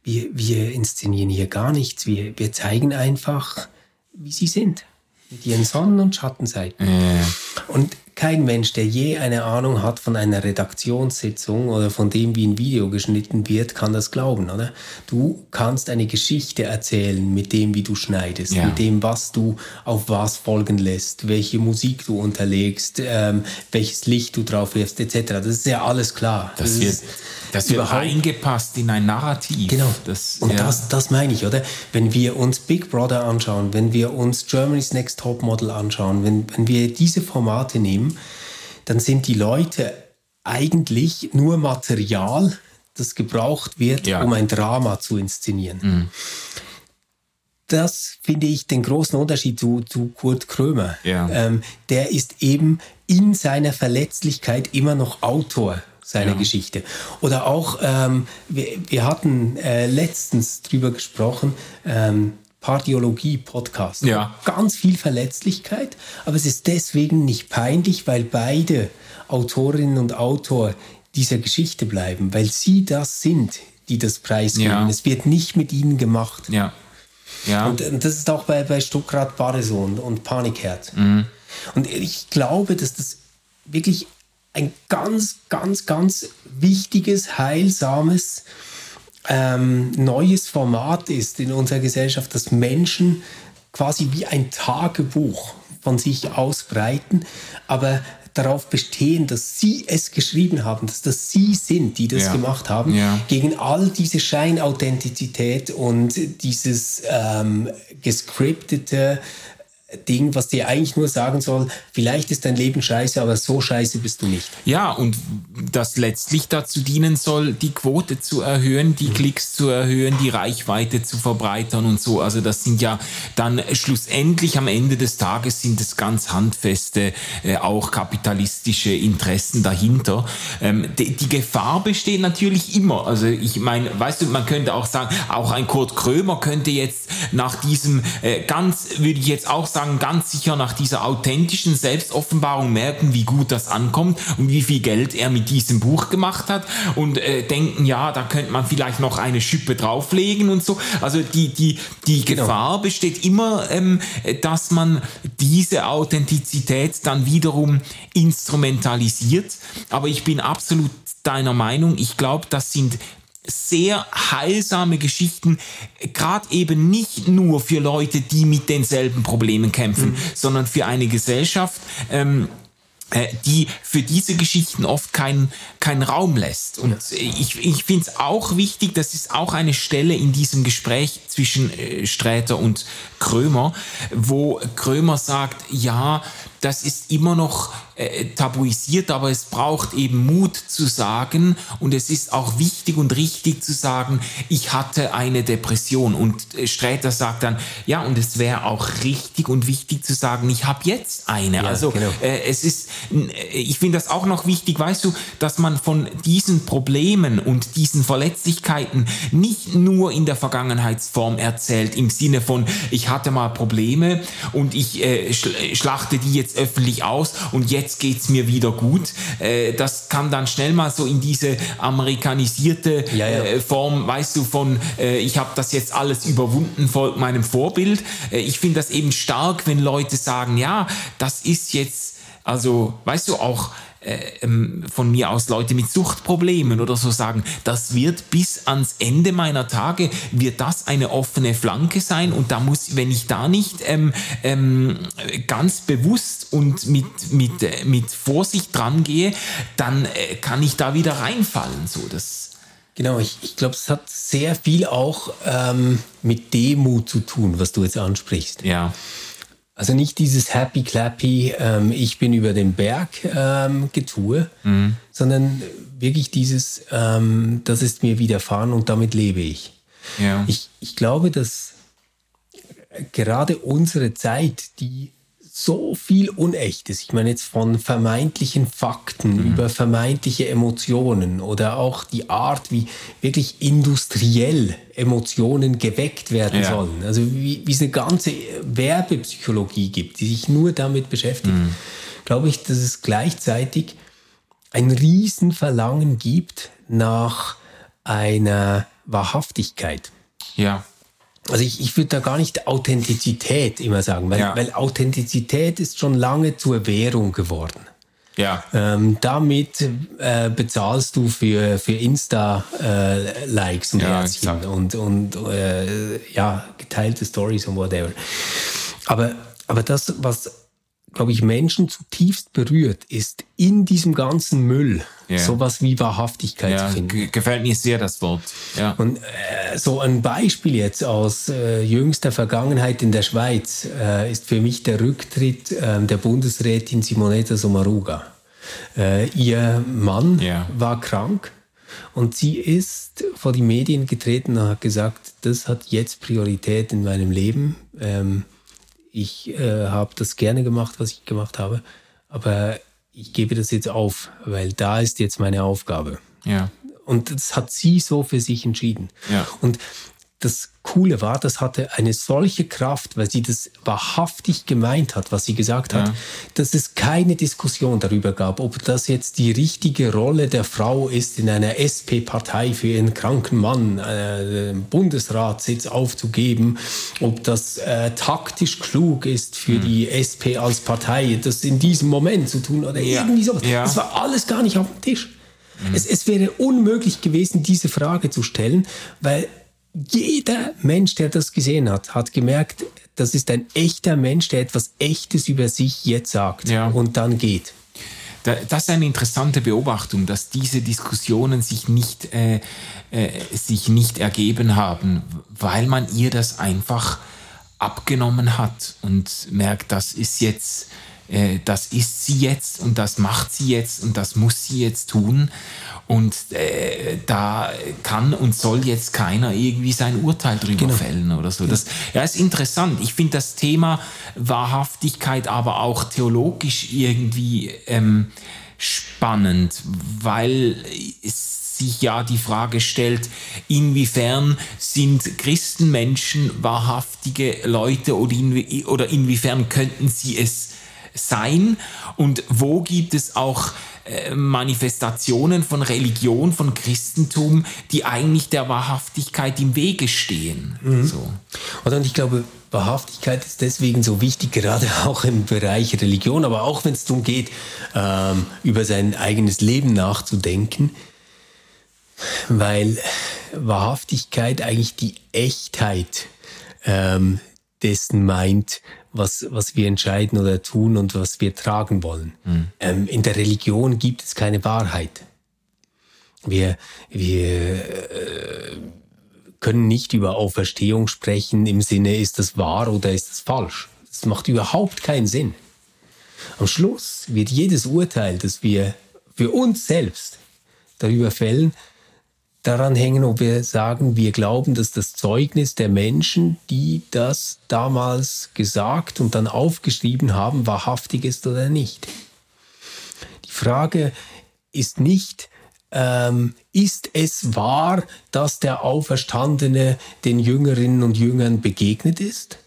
Wir, wir inszenieren hier gar nichts. Wir, wir zeigen einfach, wie sie sind. Mit ihren Sonnen- und Schattenseiten. Ja. Und kein Mensch, der je eine Ahnung hat von einer Redaktionssitzung oder von dem, wie ein Video geschnitten wird, kann das glauben, oder? Du kannst eine Geschichte erzählen mit dem, wie du schneidest, ja. mit dem, was du auf was folgen lässt, welche Musik du unterlegst, ähm, welches Licht du drauf wirfst, etc. Das ist ja alles klar. Das, das wird, das wird eingepasst in ein Narrativ. Genau. Das, Und ja. das, das meine ich, oder? Wenn wir uns Big Brother anschauen, wenn wir uns Germany's Next Top Model anschauen, wenn, wenn wir diese Formate nehmen, Film, dann sind die Leute eigentlich nur Material, das gebraucht wird, ja. um ein Drama zu inszenieren. Mhm. Das finde ich den großen Unterschied zu, zu Kurt Krömer. Ja. Ähm, der ist eben in seiner Verletzlichkeit immer noch Autor seiner ja. Geschichte. Oder auch, ähm, wir, wir, hatten äh, letztens drüber gesprochen, ähm, Pardiologie-Podcast. Ja. Ganz viel Verletzlichkeit, aber es ist deswegen nicht peinlich, weil beide Autorinnen und Autor dieser Geschichte bleiben, weil sie das sind, die das preisgeben. Ja. Es wird nicht mit ihnen gemacht. Ja. Ja. Und, und das ist auch bei, bei Stuckrad Bareson und Panikherz. Mhm. Und ich glaube, dass das wirklich ein ganz, ganz, ganz wichtiges, heilsames ähm, neues Format ist in unserer Gesellschaft, dass Menschen quasi wie ein Tagebuch von sich ausbreiten, aber darauf bestehen, dass sie es geschrieben haben, dass das sie sind, die das ja. gemacht haben, ja. gegen all diese Scheinauthentizität und dieses ähm, gescriptete Ding, was dir eigentlich nur sagen soll, vielleicht ist dein Leben scheiße, aber so scheiße bist du nicht. Ja, und das letztlich dazu dienen soll, die Quote zu erhöhen, die mhm. Klicks zu erhöhen, die Reichweite zu verbreitern und so. Also das sind ja dann schlussendlich am Ende des Tages sind es ganz handfeste, äh, auch kapitalistische Interessen dahinter. Ähm, die, die Gefahr besteht natürlich immer. Also ich meine, weißt du, man könnte auch sagen, auch ein Kurt Krömer könnte jetzt nach diesem äh, ganz, würde ich jetzt auch sagen, sagen, ganz sicher nach dieser authentischen Selbstoffenbarung merken, wie gut das ankommt und wie viel Geld er mit diesem Buch gemacht hat und äh, denken, ja, da könnte man vielleicht noch eine Schippe drauflegen und so. Also die, die, die genau. Gefahr besteht immer, ähm, dass man diese Authentizität dann wiederum instrumentalisiert. Aber ich bin absolut deiner Meinung. Ich glaube, das sind sehr heilsame Geschichten, gerade eben nicht nur für Leute, die mit denselben Problemen kämpfen, mhm. sondern für eine Gesellschaft, ähm, äh, die für diese Geschichten oft keinen keinen Raum lässt. Und ich, ich finde es auch wichtig, das ist auch eine Stelle in diesem Gespräch zwischen äh, Sträter und Krömer, wo Krömer sagt, ja, das ist immer noch äh, tabuisiert, aber es braucht eben Mut zu sagen und es ist auch wichtig und richtig zu sagen, ich hatte eine Depression und äh, Sträter sagt dann, ja und es wäre auch richtig und wichtig zu sagen, ich habe jetzt eine. Ja, also genau. äh, es ist, äh, ich finde das auch noch wichtig, weißt du, dass man von diesen Problemen und diesen Verletzlichkeiten nicht nur in der Vergangenheitsform erzählt, im Sinne von, ich hatte mal Probleme und ich äh, schlachte die jetzt öffentlich aus und jetzt geht's mir wieder gut. Äh, das kann dann schnell mal so in diese amerikanisierte ja, ja. Äh, Form, weißt du, von äh, ich habe das jetzt alles überwunden, folgt meinem Vorbild. Äh, ich finde das eben stark, wenn Leute sagen, ja, das ist jetzt, also, weißt du, auch von mir aus Leute mit Suchtproblemen oder so sagen, das wird bis ans Ende meiner Tage, wird das eine offene Flanke sein und da muss, wenn ich da nicht ähm, ähm, ganz bewusst und mit, mit, äh, mit Vorsicht dran gehe, dann äh, kann ich da wieder reinfallen. So, das Genau, ich, ich glaube, es hat sehr viel auch ähm, mit Demut zu tun, was du jetzt ansprichst. Ja. Also nicht dieses Happy Clappy, ähm, ich bin über den Berg ähm, Getue, mhm. sondern wirklich dieses, ähm, das ist mir widerfahren und damit lebe ich. Ja. Ich, ich glaube, dass gerade unsere Zeit, die so viel Unechtes. Ich meine jetzt von vermeintlichen Fakten mhm. über vermeintliche Emotionen oder auch die Art, wie wirklich industriell Emotionen geweckt werden ja. sollen. Also wie, wie es eine ganze Werbepsychologie gibt, die sich nur damit beschäftigt. Mhm. Glaube ich, dass es gleichzeitig ein Riesenverlangen gibt nach einer Wahrhaftigkeit. Ja. Also ich, ich würde da gar nicht Authentizität immer sagen, weil, ja. weil Authentizität ist schon lange zur Währung geworden. Ja. Ähm, damit äh, bezahlst du für, für Insta-Likes äh, und ja, Herzchen und, und äh, ja, geteilte Stories und whatever. Aber, aber das, was glaube ich, Menschen zutiefst berührt, ist in diesem ganzen Müll yeah. sowas wie Wahrhaftigkeit ja, zu finden. Gefällt mir sehr das Wort. Ja. Und äh, so ein Beispiel jetzt aus äh, jüngster Vergangenheit in der Schweiz äh, ist für mich der Rücktritt äh, der Bundesrätin Simonetta Sommaruga. Äh, ihr Mann yeah. war krank und sie ist vor die Medien getreten und hat gesagt, das hat jetzt Priorität in meinem Leben. Ähm, ich äh, habe das gerne gemacht, was ich gemacht habe, aber ich gebe das jetzt auf, weil da ist jetzt meine Aufgabe. Ja. Und das hat sie so für sich entschieden. Ja. Und das Coole war, das hatte eine solche Kraft, weil sie das wahrhaftig gemeint hat, was sie gesagt hat, ja. dass es keine Diskussion darüber gab, ob das jetzt die richtige Rolle der Frau ist, in einer SP-Partei für ihren kranken Mann äh, Bundesratssitz aufzugeben, ob das äh, taktisch klug ist für mhm. die SP als Partei, das in diesem Moment zu tun oder ja. irgendwie sowas. Ja. Das war alles gar nicht auf dem Tisch. Mhm. Es, es wäre unmöglich gewesen, diese Frage zu stellen, weil jeder Mensch, der das gesehen hat, hat gemerkt, das ist ein echter Mensch, der etwas Echtes über sich jetzt sagt ja. und dann geht. Das ist eine interessante Beobachtung, dass diese Diskussionen sich nicht, äh, äh, sich nicht ergeben haben, weil man ihr das einfach abgenommen hat und merkt, das ist jetzt, äh, das ist sie jetzt und das macht sie jetzt und das muss sie jetzt tun. Und äh, da kann und soll jetzt keiner irgendwie sein Urteil drüber genau. fällen oder so. Das ja, ist interessant. Ich finde das Thema Wahrhaftigkeit aber auch theologisch irgendwie ähm, spannend, weil es sich ja die Frage stellt, inwiefern sind Christenmenschen wahrhaftige Leute oder, inwie oder inwiefern könnten sie es sein und wo gibt es auch äh, Manifestationen von Religion, von Christentum, die eigentlich der Wahrhaftigkeit im Wege stehen. Mhm. So. Und ich glaube, Wahrhaftigkeit ist deswegen so wichtig, gerade auch im Bereich Religion, aber auch wenn es darum geht, ähm, über sein eigenes Leben nachzudenken, weil Wahrhaftigkeit eigentlich die Echtheit ähm, dessen meint, was, was wir entscheiden oder tun und was wir tragen wollen. Mhm. Ähm, in der Religion gibt es keine Wahrheit. Wir, wir äh, können nicht über Auferstehung sprechen im Sinne, ist das wahr oder ist das falsch. Das macht überhaupt keinen Sinn. Am Schluss wird jedes Urteil, das wir für uns selbst darüber fällen, daran hängen, ob wir sagen, wir glauben, dass das Zeugnis der Menschen, die das damals gesagt und dann aufgeschrieben haben, wahrhaftig ist oder nicht. Die Frage ist nicht, ähm, ist es wahr, dass der Auferstandene den Jüngerinnen und Jüngern begegnet ist?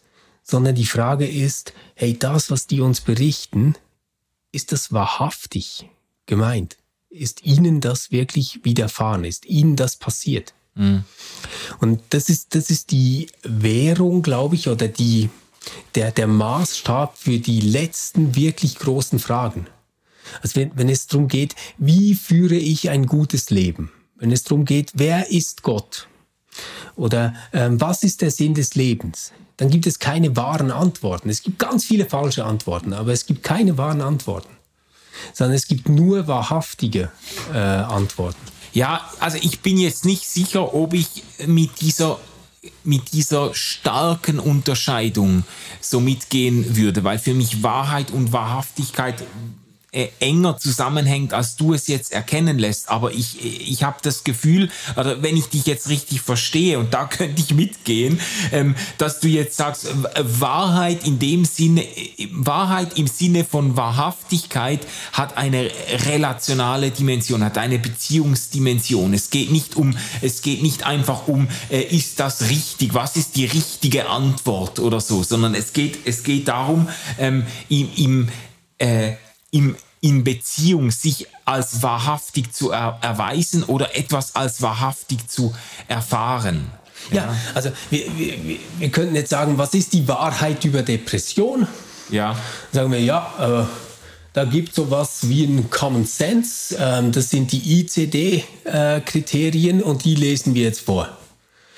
Sondern die Frage ist, hey, das, was die uns berichten, ist das wahrhaftig gemeint? Ist ihnen das wirklich widerfahren, ist ihnen das passiert. Mhm. Und das ist, das ist die Währung, glaube ich, oder die, der, der Maßstab für die letzten wirklich großen Fragen. Also wenn, wenn es darum geht, wie führe ich ein gutes Leben? Wenn es darum geht, wer ist Gott? Oder ähm, was ist der Sinn des Lebens? Dann gibt es keine wahren Antworten. Es gibt ganz viele falsche Antworten, aber es gibt keine wahren Antworten sondern es gibt nur wahrhaftige äh, Antworten. Ja, also ich bin jetzt nicht sicher, ob ich mit dieser mit dieser starken Unterscheidung so mitgehen würde, weil für mich Wahrheit und Wahrhaftigkeit äh, enger zusammenhängt, als du es jetzt erkennen lässt. Aber ich, ich habe das Gefühl, oder wenn ich dich jetzt richtig verstehe, und da könnte ich mitgehen, ähm, dass du jetzt sagst, Wahrheit in dem Sinne, Wahrheit im Sinne von Wahrhaftigkeit hat eine relationale Dimension, hat eine Beziehungsdimension. Es geht nicht um, es geht nicht einfach um, äh, ist das richtig, was ist die richtige Antwort oder so, sondern es geht, es geht darum, ähm, im, im äh, im, in Beziehung sich als wahrhaftig zu er, erweisen oder etwas als wahrhaftig zu erfahren. Ja, ja also wir, wir, wir könnten jetzt sagen, was ist die Wahrheit über Depression? Ja. Sagen wir, ja, äh, da gibt es sowas wie ein Common Sense. Ähm, das sind die ICD-Kriterien äh, und die lesen wir jetzt vor.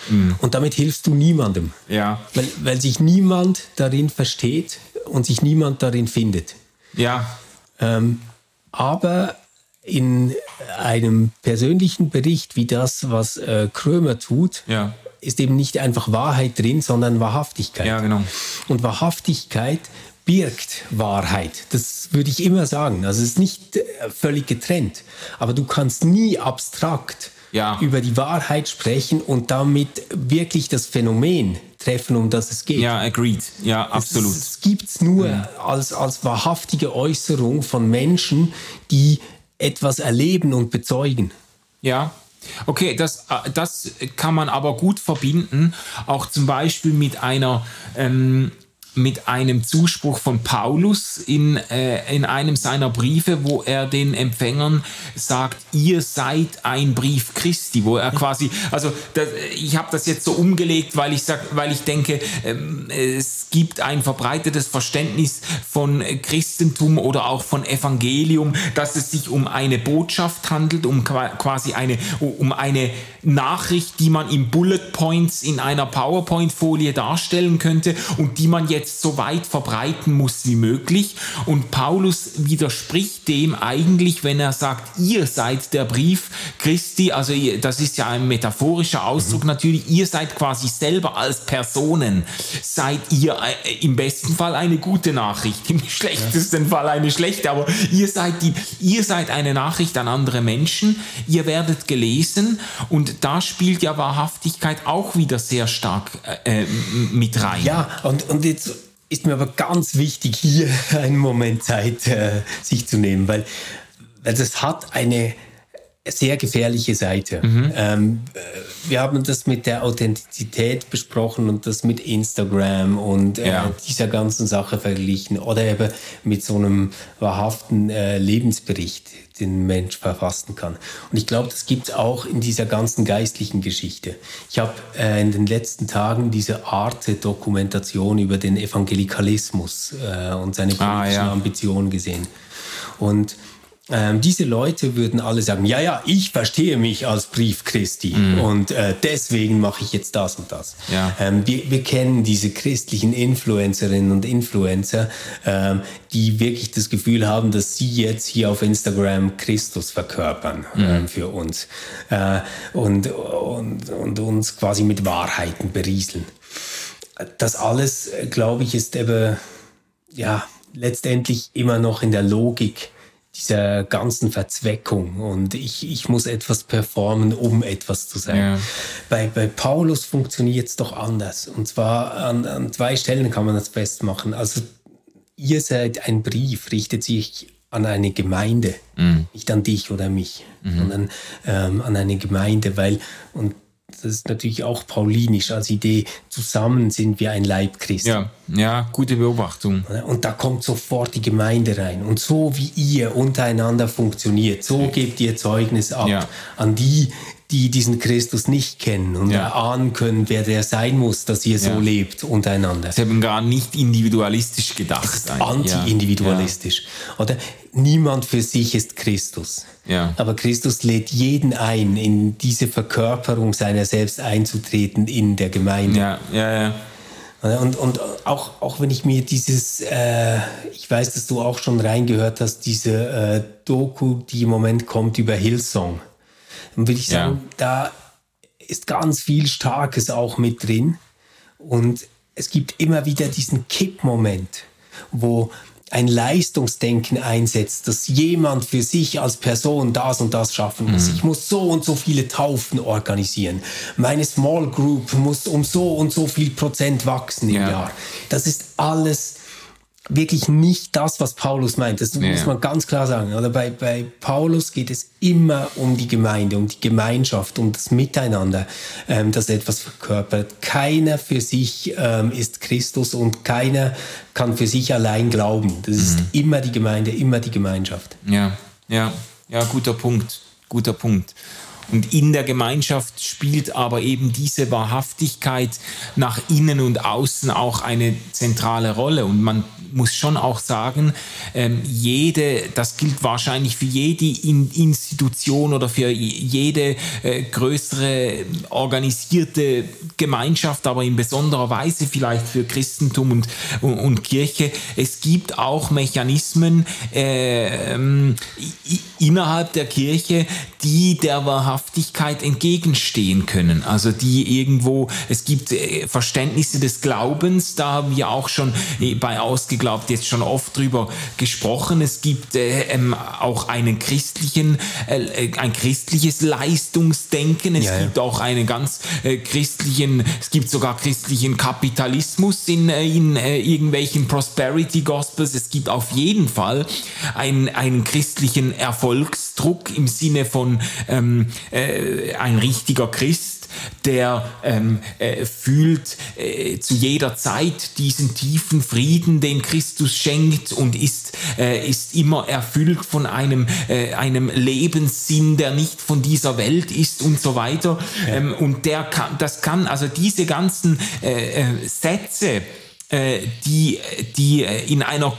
Mhm. Und damit hilfst du niemandem. Ja. Weil, weil sich niemand darin versteht und sich niemand darin findet. Ja. Ähm, aber in einem persönlichen Bericht wie das, was äh, Krömer tut, ja. ist eben nicht einfach Wahrheit drin, sondern Wahrhaftigkeit. Ja, genau. Und Wahrhaftigkeit birgt Wahrheit. Das würde ich immer sagen. Also es ist nicht äh, völlig getrennt. Aber du kannst nie abstrakt ja. über die Wahrheit sprechen und damit wirklich das Phänomen treffen, um das es geht. Ja, agreed. Ja, absolut. Es, gibt es nur ja. als, als wahrhaftige Äußerung von Menschen, die etwas erleben und bezeugen. Ja, Okay, das, äh, das kann man aber gut verbinden, auch zum Beispiel mit einer, ähm, mit einem Zuspruch von Paulus in, äh, in einem seiner Briefe, wo er den Empfängern sagt, ihr seid ein Brief Christi, wo er quasi, also das, ich habe das jetzt so umgelegt, weil ich sag, weil ich denke, ähm, es gibt ein verbreitetes Verständnis von Christentum oder auch von Evangelium, dass es sich um eine Botschaft handelt, um quasi eine, um eine Nachricht, die man in Bullet Points in einer PowerPoint-Folie darstellen könnte und die man jetzt so weit verbreiten muss wie möglich. Und Paulus widerspricht dem eigentlich, wenn er sagt, ihr seid der Brief Christi, also das ist ja ein metaphorischer Ausdruck mhm. natürlich, ihr seid quasi selber als Personen, seid ihr äh, im besten Fall eine gute Nachricht, im schlechtesten ja. Fall eine schlechte, aber ihr seid, die, ihr seid eine Nachricht an andere Menschen, ihr werdet gelesen und da spielt ja Wahrhaftigkeit auch wieder sehr stark äh, äh, mit rein. Ja, und, und jetzt ist mir aber ganz wichtig, hier einen Moment Zeit äh, sich zu nehmen, weil, weil das hat eine sehr gefährliche Seite. Mhm. Ähm, wir haben das mit der Authentizität besprochen und das mit Instagram und äh, ja. dieser ganzen Sache verglichen oder eben mit so einem wahrhaften äh, Lebensbericht, den Mensch verfassen kann. Und ich glaube, das gibt es auch in dieser ganzen geistlichen Geschichte. Ich habe äh, in den letzten Tagen diese Arte-Dokumentation über den Evangelikalismus äh, und seine politischen ah, ja. Ambitionen gesehen. Und ähm, diese Leute würden alle sagen, ja, ja, ich verstehe mich als Brief Christi mhm. und äh, deswegen mache ich jetzt das und das. Ja. Ähm, wir, wir, kennen diese christlichen Influencerinnen und Influencer, ähm, die wirklich das Gefühl haben, dass sie jetzt hier auf Instagram Christus verkörpern äh, für uns äh, und, und, und uns quasi mit Wahrheiten berieseln. Das alles, äh, glaube ich, ist eben, ja, letztendlich immer noch in der Logik dieser ganzen Verzweckung und ich, ich muss etwas performen, um etwas zu sein. Ja. Bei, bei Paulus funktioniert es doch anders. Und zwar an, an zwei Stellen kann man das festmachen. Also ihr seid ein Brief, richtet sich an eine Gemeinde, mhm. nicht an dich oder mich, mhm. sondern ähm, an eine Gemeinde, weil, und das ist natürlich auch paulinisch als Idee, zusammen sind wir ein Leib Christi. Ja, ja, gute Beobachtung. Und da kommt sofort die Gemeinde rein. Und so wie ihr untereinander funktioniert, so gebt ihr Zeugnis ab ja. an die, die diesen Christus nicht kennen und ja. erahnen können, wer der sein muss, dass ihr so lebt untereinander. Sie haben gar nicht individualistisch gedacht. Anti-individualistisch. Ja. Oder niemand für sich ist Christus. Ja. Aber Christus lädt jeden ein, in diese Verkörperung seiner selbst einzutreten in der Gemeinde. Ja, ja, ja. Und, und auch, auch wenn ich mir dieses, äh, ich weiß, dass du auch schon reingehört hast, diese äh, Doku, die im Moment kommt über Hillsong dann würde ich sagen, ja. da ist ganz viel Starkes auch mit drin. Und es gibt immer wieder diesen Kippmoment, wo ein Leistungsdenken einsetzt, dass jemand für sich als Person das und das schaffen muss. Mhm. Ich muss so und so viele Taufen organisieren. Meine Small Group muss um so und so viel Prozent wachsen im ja. Jahr. Das ist alles wirklich nicht das, was Paulus meint. Das ja. muss man ganz klar sagen. Oder bei, bei Paulus geht es immer um die Gemeinde, um die Gemeinschaft, um das Miteinander, ähm, das etwas verkörpert. Keiner für sich ähm, ist Christus und keiner kann für sich allein glauben. Das mhm. ist immer die Gemeinde, immer die Gemeinschaft. Ja, ja, ja, guter Punkt, guter Punkt. Und in der Gemeinschaft spielt aber eben diese Wahrhaftigkeit nach innen und außen auch eine zentrale Rolle. Und man muss schon auch sagen, ähm, jede, das gilt wahrscheinlich für jede Institution oder für jede äh, größere organisierte Gemeinschaft, aber in besonderer Weise vielleicht für Christentum und, und, und Kirche. Es gibt auch Mechanismen äh, innerhalb der Kirche, die der Wahrhaftigkeit entgegenstehen können. Also die irgendwo, es gibt äh, Verständnisse des Glaubens, da haben wir auch schon äh, bei Ausgeglaubt jetzt schon oft drüber gesprochen. Es gibt äh, ähm, auch einen christlichen, äh, ein christliches Leistungsdenken. Es ja, gibt ja. auch einen ganz äh, christlichen, es gibt sogar christlichen Kapitalismus in, äh, in irgendwelchen Prosperity Gospels. Es gibt auf jeden Fall einen, einen christlichen Erfolgsdruck im Sinne von ähm, äh, ein richtiger Christ der ähm, äh, fühlt äh, zu jeder Zeit diesen tiefen Frieden, den Christus schenkt und ist, äh, ist immer erfüllt von einem, äh, einem Lebenssinn, der nicht von dieser Welt ist und so weiter. Ja. Ähm, und der kann, das kann, also diese ganzen äh, Sätze, die, die in einer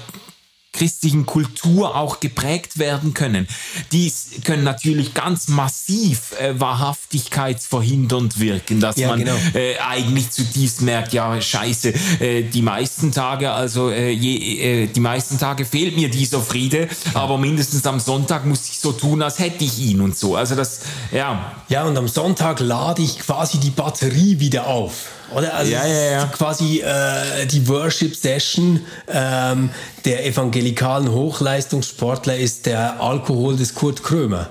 christlichen Kultur auch geprägt werden können. Dies können natürlich ganz massiv äh, wahrhaftigkeitsverhindernd wirken, dass ja, man genau. äh, eigentlich zutiefst merkt, ja scheiße, äh, die meisten Tage, also äh, je, äh, die meisten Tage fehlt mir dieser Friede, aber mindestens am Sonntag muss ich so tun, als hätte ich ihn und so. Also das, ja. Ja, und am Sonntag lade ich quasi die Batterie wieder auf. Oder? Also ja, ja, ja. quasi äh, die Worship-Session ähm, der evangelikalen Hochleistungssportler ist der Alkohol des Kurt Krömer.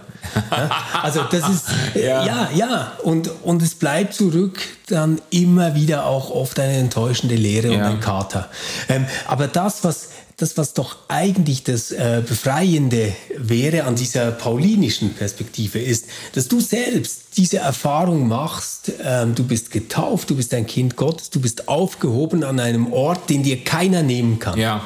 also das ist ja ja, ja. Und, und es bleibt zurück dann immer wieder auch oft eine enttäuschende Lehre ja. und ein Kater. Ähm, aber das, was das, was doch eigentlich das äh, Befreiende wäre an dieser paulinischen Perspektive, ist, dass du selbst diese Erfahrung machst, ähm, du bist getauft, du bist ein Kind Gottes, du bist aufgehoben an einem Ort, den dir keiner nehmen kann. Ja.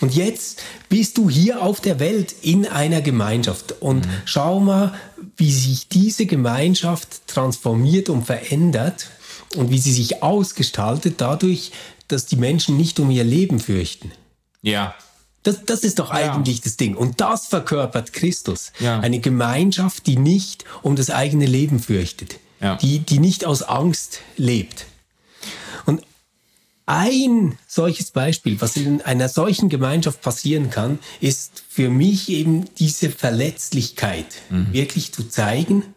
Und jetzt bist du hier auf der Welt in einer Gemeinschaft. Und mhm. schau mal, wie sich diese Gemeinschaft transformiert und verändert und wie sie sich ausgestaltet dadurch, dass die Menschen nicht um ihr Leben fürchten. Ja. Das, das ist doch eigentlich ja. das Ding. Und das verkörpert Christus. Ja. Eine Gemeinschaft, die nicht um das eigene Leben fürchtet. Ja. Die, die nicht aus Angst lebt. Und ein solches Beispiel, was in einer solchen Gemeinschaft passieren kann, ist für mich eben diese Verletzlichkeit mhm. wirklich zu zeigen,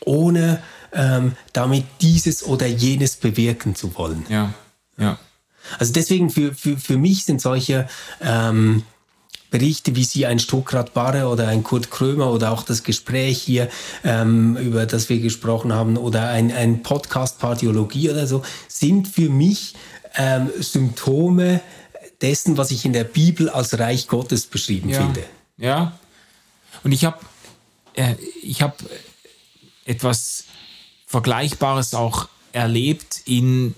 ohne ähm, damit dieses oder jenes bewirken zu wollen. Ja, ja. Also deswegen für, für, für mich sind solche ähm, Berichte wie Sie ein Stuckrad Barre oder ein Kurt Krömer oder auch das Gespräch hier, ähm, über das wir gesprochen haben, oder ein, ein Podcast Partiologie oder so, sind für mich ähm, Symptome dessen, was ich in der Bibel als Reich Gottes beschrieben ja. finde. Ja. Und ich habe äh, ich hab etwas Vergleichbares auch erlebt in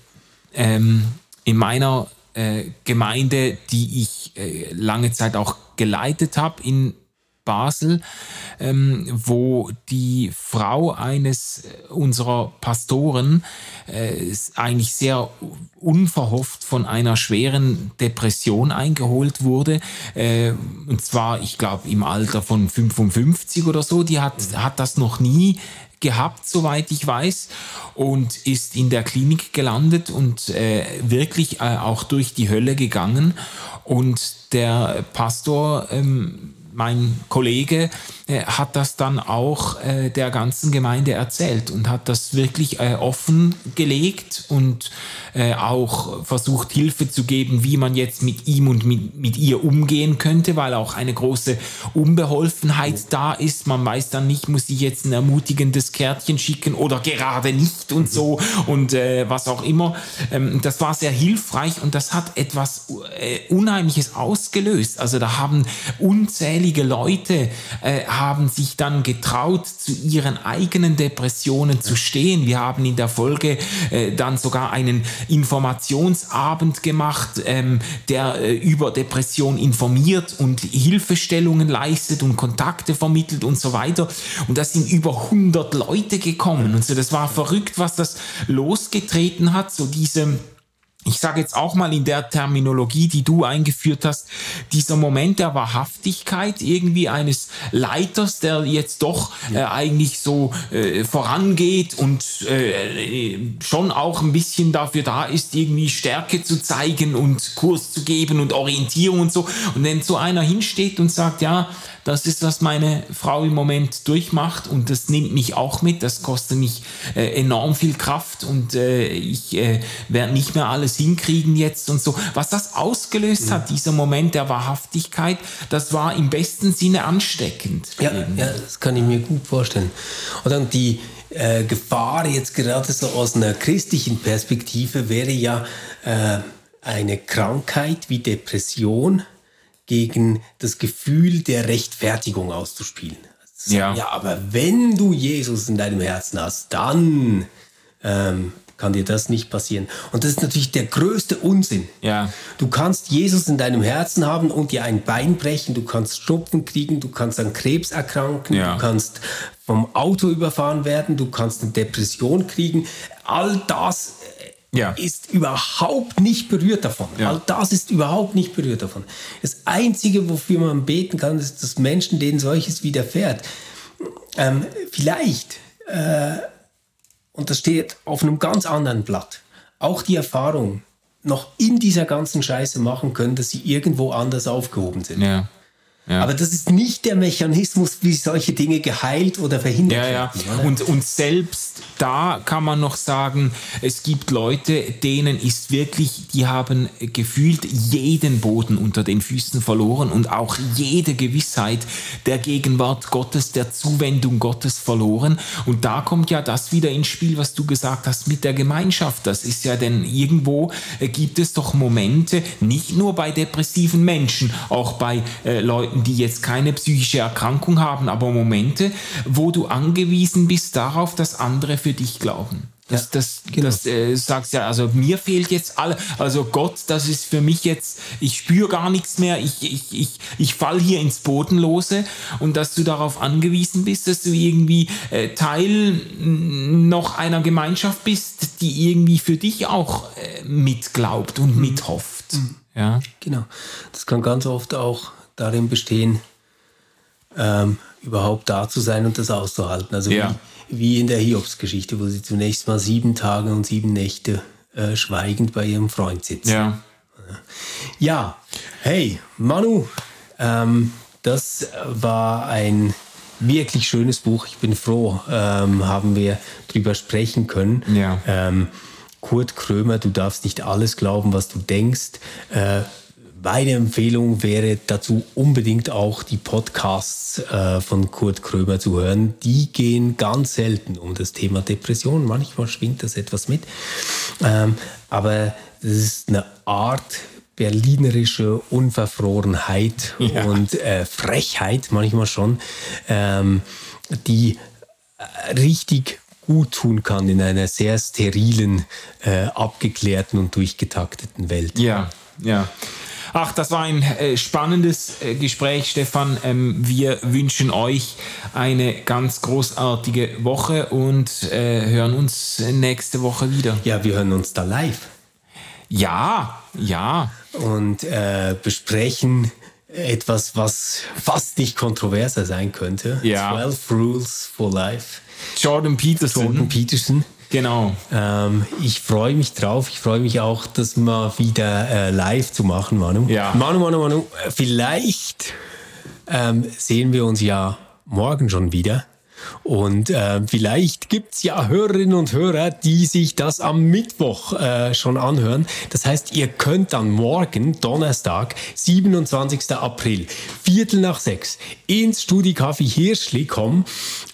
ähm, in meiner äh, Gemeinde, die ich äh, lange Zeit auch geleitet habe in Basel, ähm, wo die Frau eines äh, unserer Pastoren äh, eigentlich sehr unverhofft von einer schweren Depression eingeholt wurde. Äh, und zwar, ich glaube, im Alter von 55 oder so. Die hat, hat das noch nie gehabt, soweit ich weiß, und ist in der Klinik gelandet und äh, wirklich äh, auch durch die Hölle gegangen. Und der Pastor ähm, mein Kollege äh, hat das dann auch äh, der ganzen Gemeinde erzählt und hat das wirklich äh, offen gelegt und äh, auch versucht Hilfe zu geben, wie man jetzt mit ihm und mit, mit ihr umgehen könnte, weil auch eine große Unbeholfenheit da ist. Man weiß dann nicht, muss ich jetzt ein ermutigendes Kärtchen schicken oder gerade nicht und so und äh, was auch immer. Ähm, das war sehr hilfreich und das hat etwas äh, Unheimliches ausgelöst. Also da haben unzählige unzählige Leute äh, haben sich dann getraut, zu ihren eigenen Depressionen zu stehen. Wir haben in der Folge äh, dann sogar einen Informationsabend gemacht, ähm, der äh, über Depression informiert und Hilfestellungen leistet und Kontakte vermittelt und so weiter. Und da sind über 100 Leute gekommen. Und so, das war verrückt, was das losgetreten hat, so diese ich sage jetzt auch mal in der Terminologie, die du eingeführt hast, dieser Moment der Wahrhaftigkeit irgendwie eines Leiters, der jetzt doch äh, eigentlich so äh, vorangeht und äh, schon auch ein bisschen dafür da ist, irgendwie Stärke zu zeigen und Kurs zu geben und Orientierung und so. Und wenn so einer hinsteht und sagt, ja, das ist, was meine Frau im Moment durchmacht und das nimmt mich auch mit. Das kostet mich äh, enorm viel Kraft und äh, ich äh, werde nicht mehr alles hinkriegen jetzt und so. Was das ausgelöst hat, dieser Moment der Wahrhaftigkeit, das war im besten Sinne ansteckend. Ja, ja das kann ich mir gut vorstellen. Und dann die äh, Gefahr jetzt gerade so aus einer christlichen Perspektive wäre ja äh, eine Krankheit wie Depression gegen das Gefühl der Rechtfertigung auszuspielen. Ja. ja, aber wenn du Jesus in deinem Herzen hast, dann ähm, kann dir das nicht passieren. Und das ist natürlich der größte Unsinn. Ja. Du kannst Jesus in deinem Herzen haben und dir ein Bein brechen, du kannst Schnupfen kriegen, du kannst an Krebs erkranken, Ja. du kannst vom Auto überfahren werden, du kannst eine Depression kriegen. All das Ja. ist überhaupt nicht berührt davon. Ja. All das ist überhaupt nicht berührt davon. Das Einzige, wofür man beten kann, ist, dass Menschen, denen solches widerfährt, ähm, vielleicht äh, und das steht auf einem ganz anderen Blatt, auch die Erfahrung noch in dieser ganzen Scheiße machen können, dass sie irgendwo anders aufgehoben sind. Ja. Ja. Aber das ist nicht der Mechanismus, wie solche Dinge geheilt oder verhindert Ja, ja. werden. oder? Und, und selbst da kann man noch sagen, es gibt Leute, denen ist wirklich, die haben gefühlt jeden Boden unter den Füßen verloren und auch jede Gewissheit der Gegenwart Gottes, der Zuwendung Gottes verloren. Und da kommt ja das wieder ins Spiel, was du gesagt hast mit der Gemeinschaft. Das ist ja denn irgendwo äh, gibt es doch Momente, nicht nur bei depressiven Menschen, auch bei äh, Leuten, die jetzt keine psychische Erkrankung haben, aber Momente, wo du angewiesen bist darauf, dass andere für dich glauben. Das, das, genau. das äh, sagst ja, also mir fehlt jetzt alle, also Gott, das ist für mich jetzt, ich spüre gar nichts mehr, ich, ich, ich, ich fall hier ins Bodenlose und dass du darauf angewiesen bist, dass du irgendwie äh, Teil noch einer Gemeinschaft bist, die irgendwie für dich auch äh, mitglaubt und mithofft. Ja. Genau. Das kann ganz oft auch darin bestehen, ähm, überhaupt da zu sein und das auszuhalten. Also Ja. wie, wie in der Hiobs-Geschichte, wo sie zunächst mal sieben Tage und sieben Nächte äh, schweigend bei ihrem Freund sitzen. Ja. Ja, hey, Manu, ähm, das war ein wirklich schönes Buch. Ich bin froh, ähm, haben wir drüber sprechen können. Ja. Ähm, Kurt Krömer, du darfst nicht alles glauben, was du denkst. Äh, meine Empfehlung wäre dazu unbedingt auch die Podcasts äh, von Kurt Krömer zu hören. Die gehen ganz selten um das Thema Depression. Manchmal schwingt das etwas mit. Ähm, aber das ist eine Art berlinerische Unverfrorenheit Ja. und äh, Frechheit manchmal schon, ähm, die äh, richtig gut tun kann in einer sehr sterilen, äh, abgeklärten und durchgetakteten Welt. Ja, ja. Ach, das war ein äh, spannendes äh, Gespräch, Stefan. Ähm, wir wünschen euch eine ganz großartige Woche und äh, hören uns nächste Woche wieder. Ja, wir hören uns da live Ja, ja. und äh, besprechen etwas, was fast nicht kontroverser sein könnte. Ja. 12 Rules for Life. Jordan Peterson. Jordan Peterson. Genau. Ähm, ich freue mich drauf. Ich freue mich auch, das mal wieder äh, live zu machen, Manu. Ja. Manu, Manu, Manu. Vielleicht ähm, sehen wir uns ja morgen schon wieder. Und äh, vielleicht gibt's ja Hörerinnen und Hörer, die sich das am Mittwoch äh, schon anhören. Das heißt, ihr könnt dann morgen, Donnerstag, 27. April, Viertel nach sechs, ins Studicafé Hirschli kommen.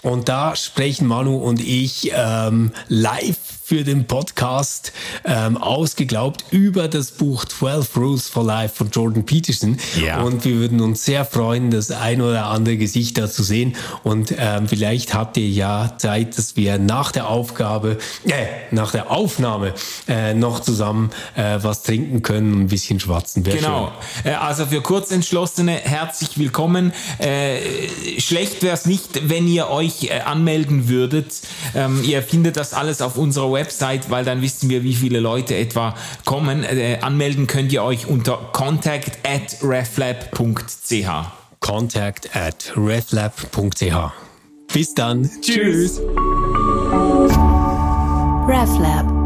Und da sprechen Manu und ich ähm, live für den Podcast ähm, ausgeglaubt über das Buch 12 Rules for Life von Jordan Peterson. Ja. Und wir würden uns sehr freuen, das ein oder andere Gesicht da zu sehen. Und ähm, vielleicht habt ihr ja Zeit, dass wir nach der Aufgabe, äh, nach der Aufnahme äh, noch zusammen äh, was trinken können und ein bisschen schwatzen. Wär Genau. Äh, Also für Kurzentschlossene herzlich willkommen. Äh, schlecht wäre es nicht, wenn ihr euch äh, anmelden würdet. Ähm, ihr findet das alles auf unserer Website, weil dann wissen wir, wie viele Leute etwa kommen. Äh, anmelden könnt ihr euch unter contact at reflab.ch. Contact at reflab.ch. Bis dann. Tschüss. RefLab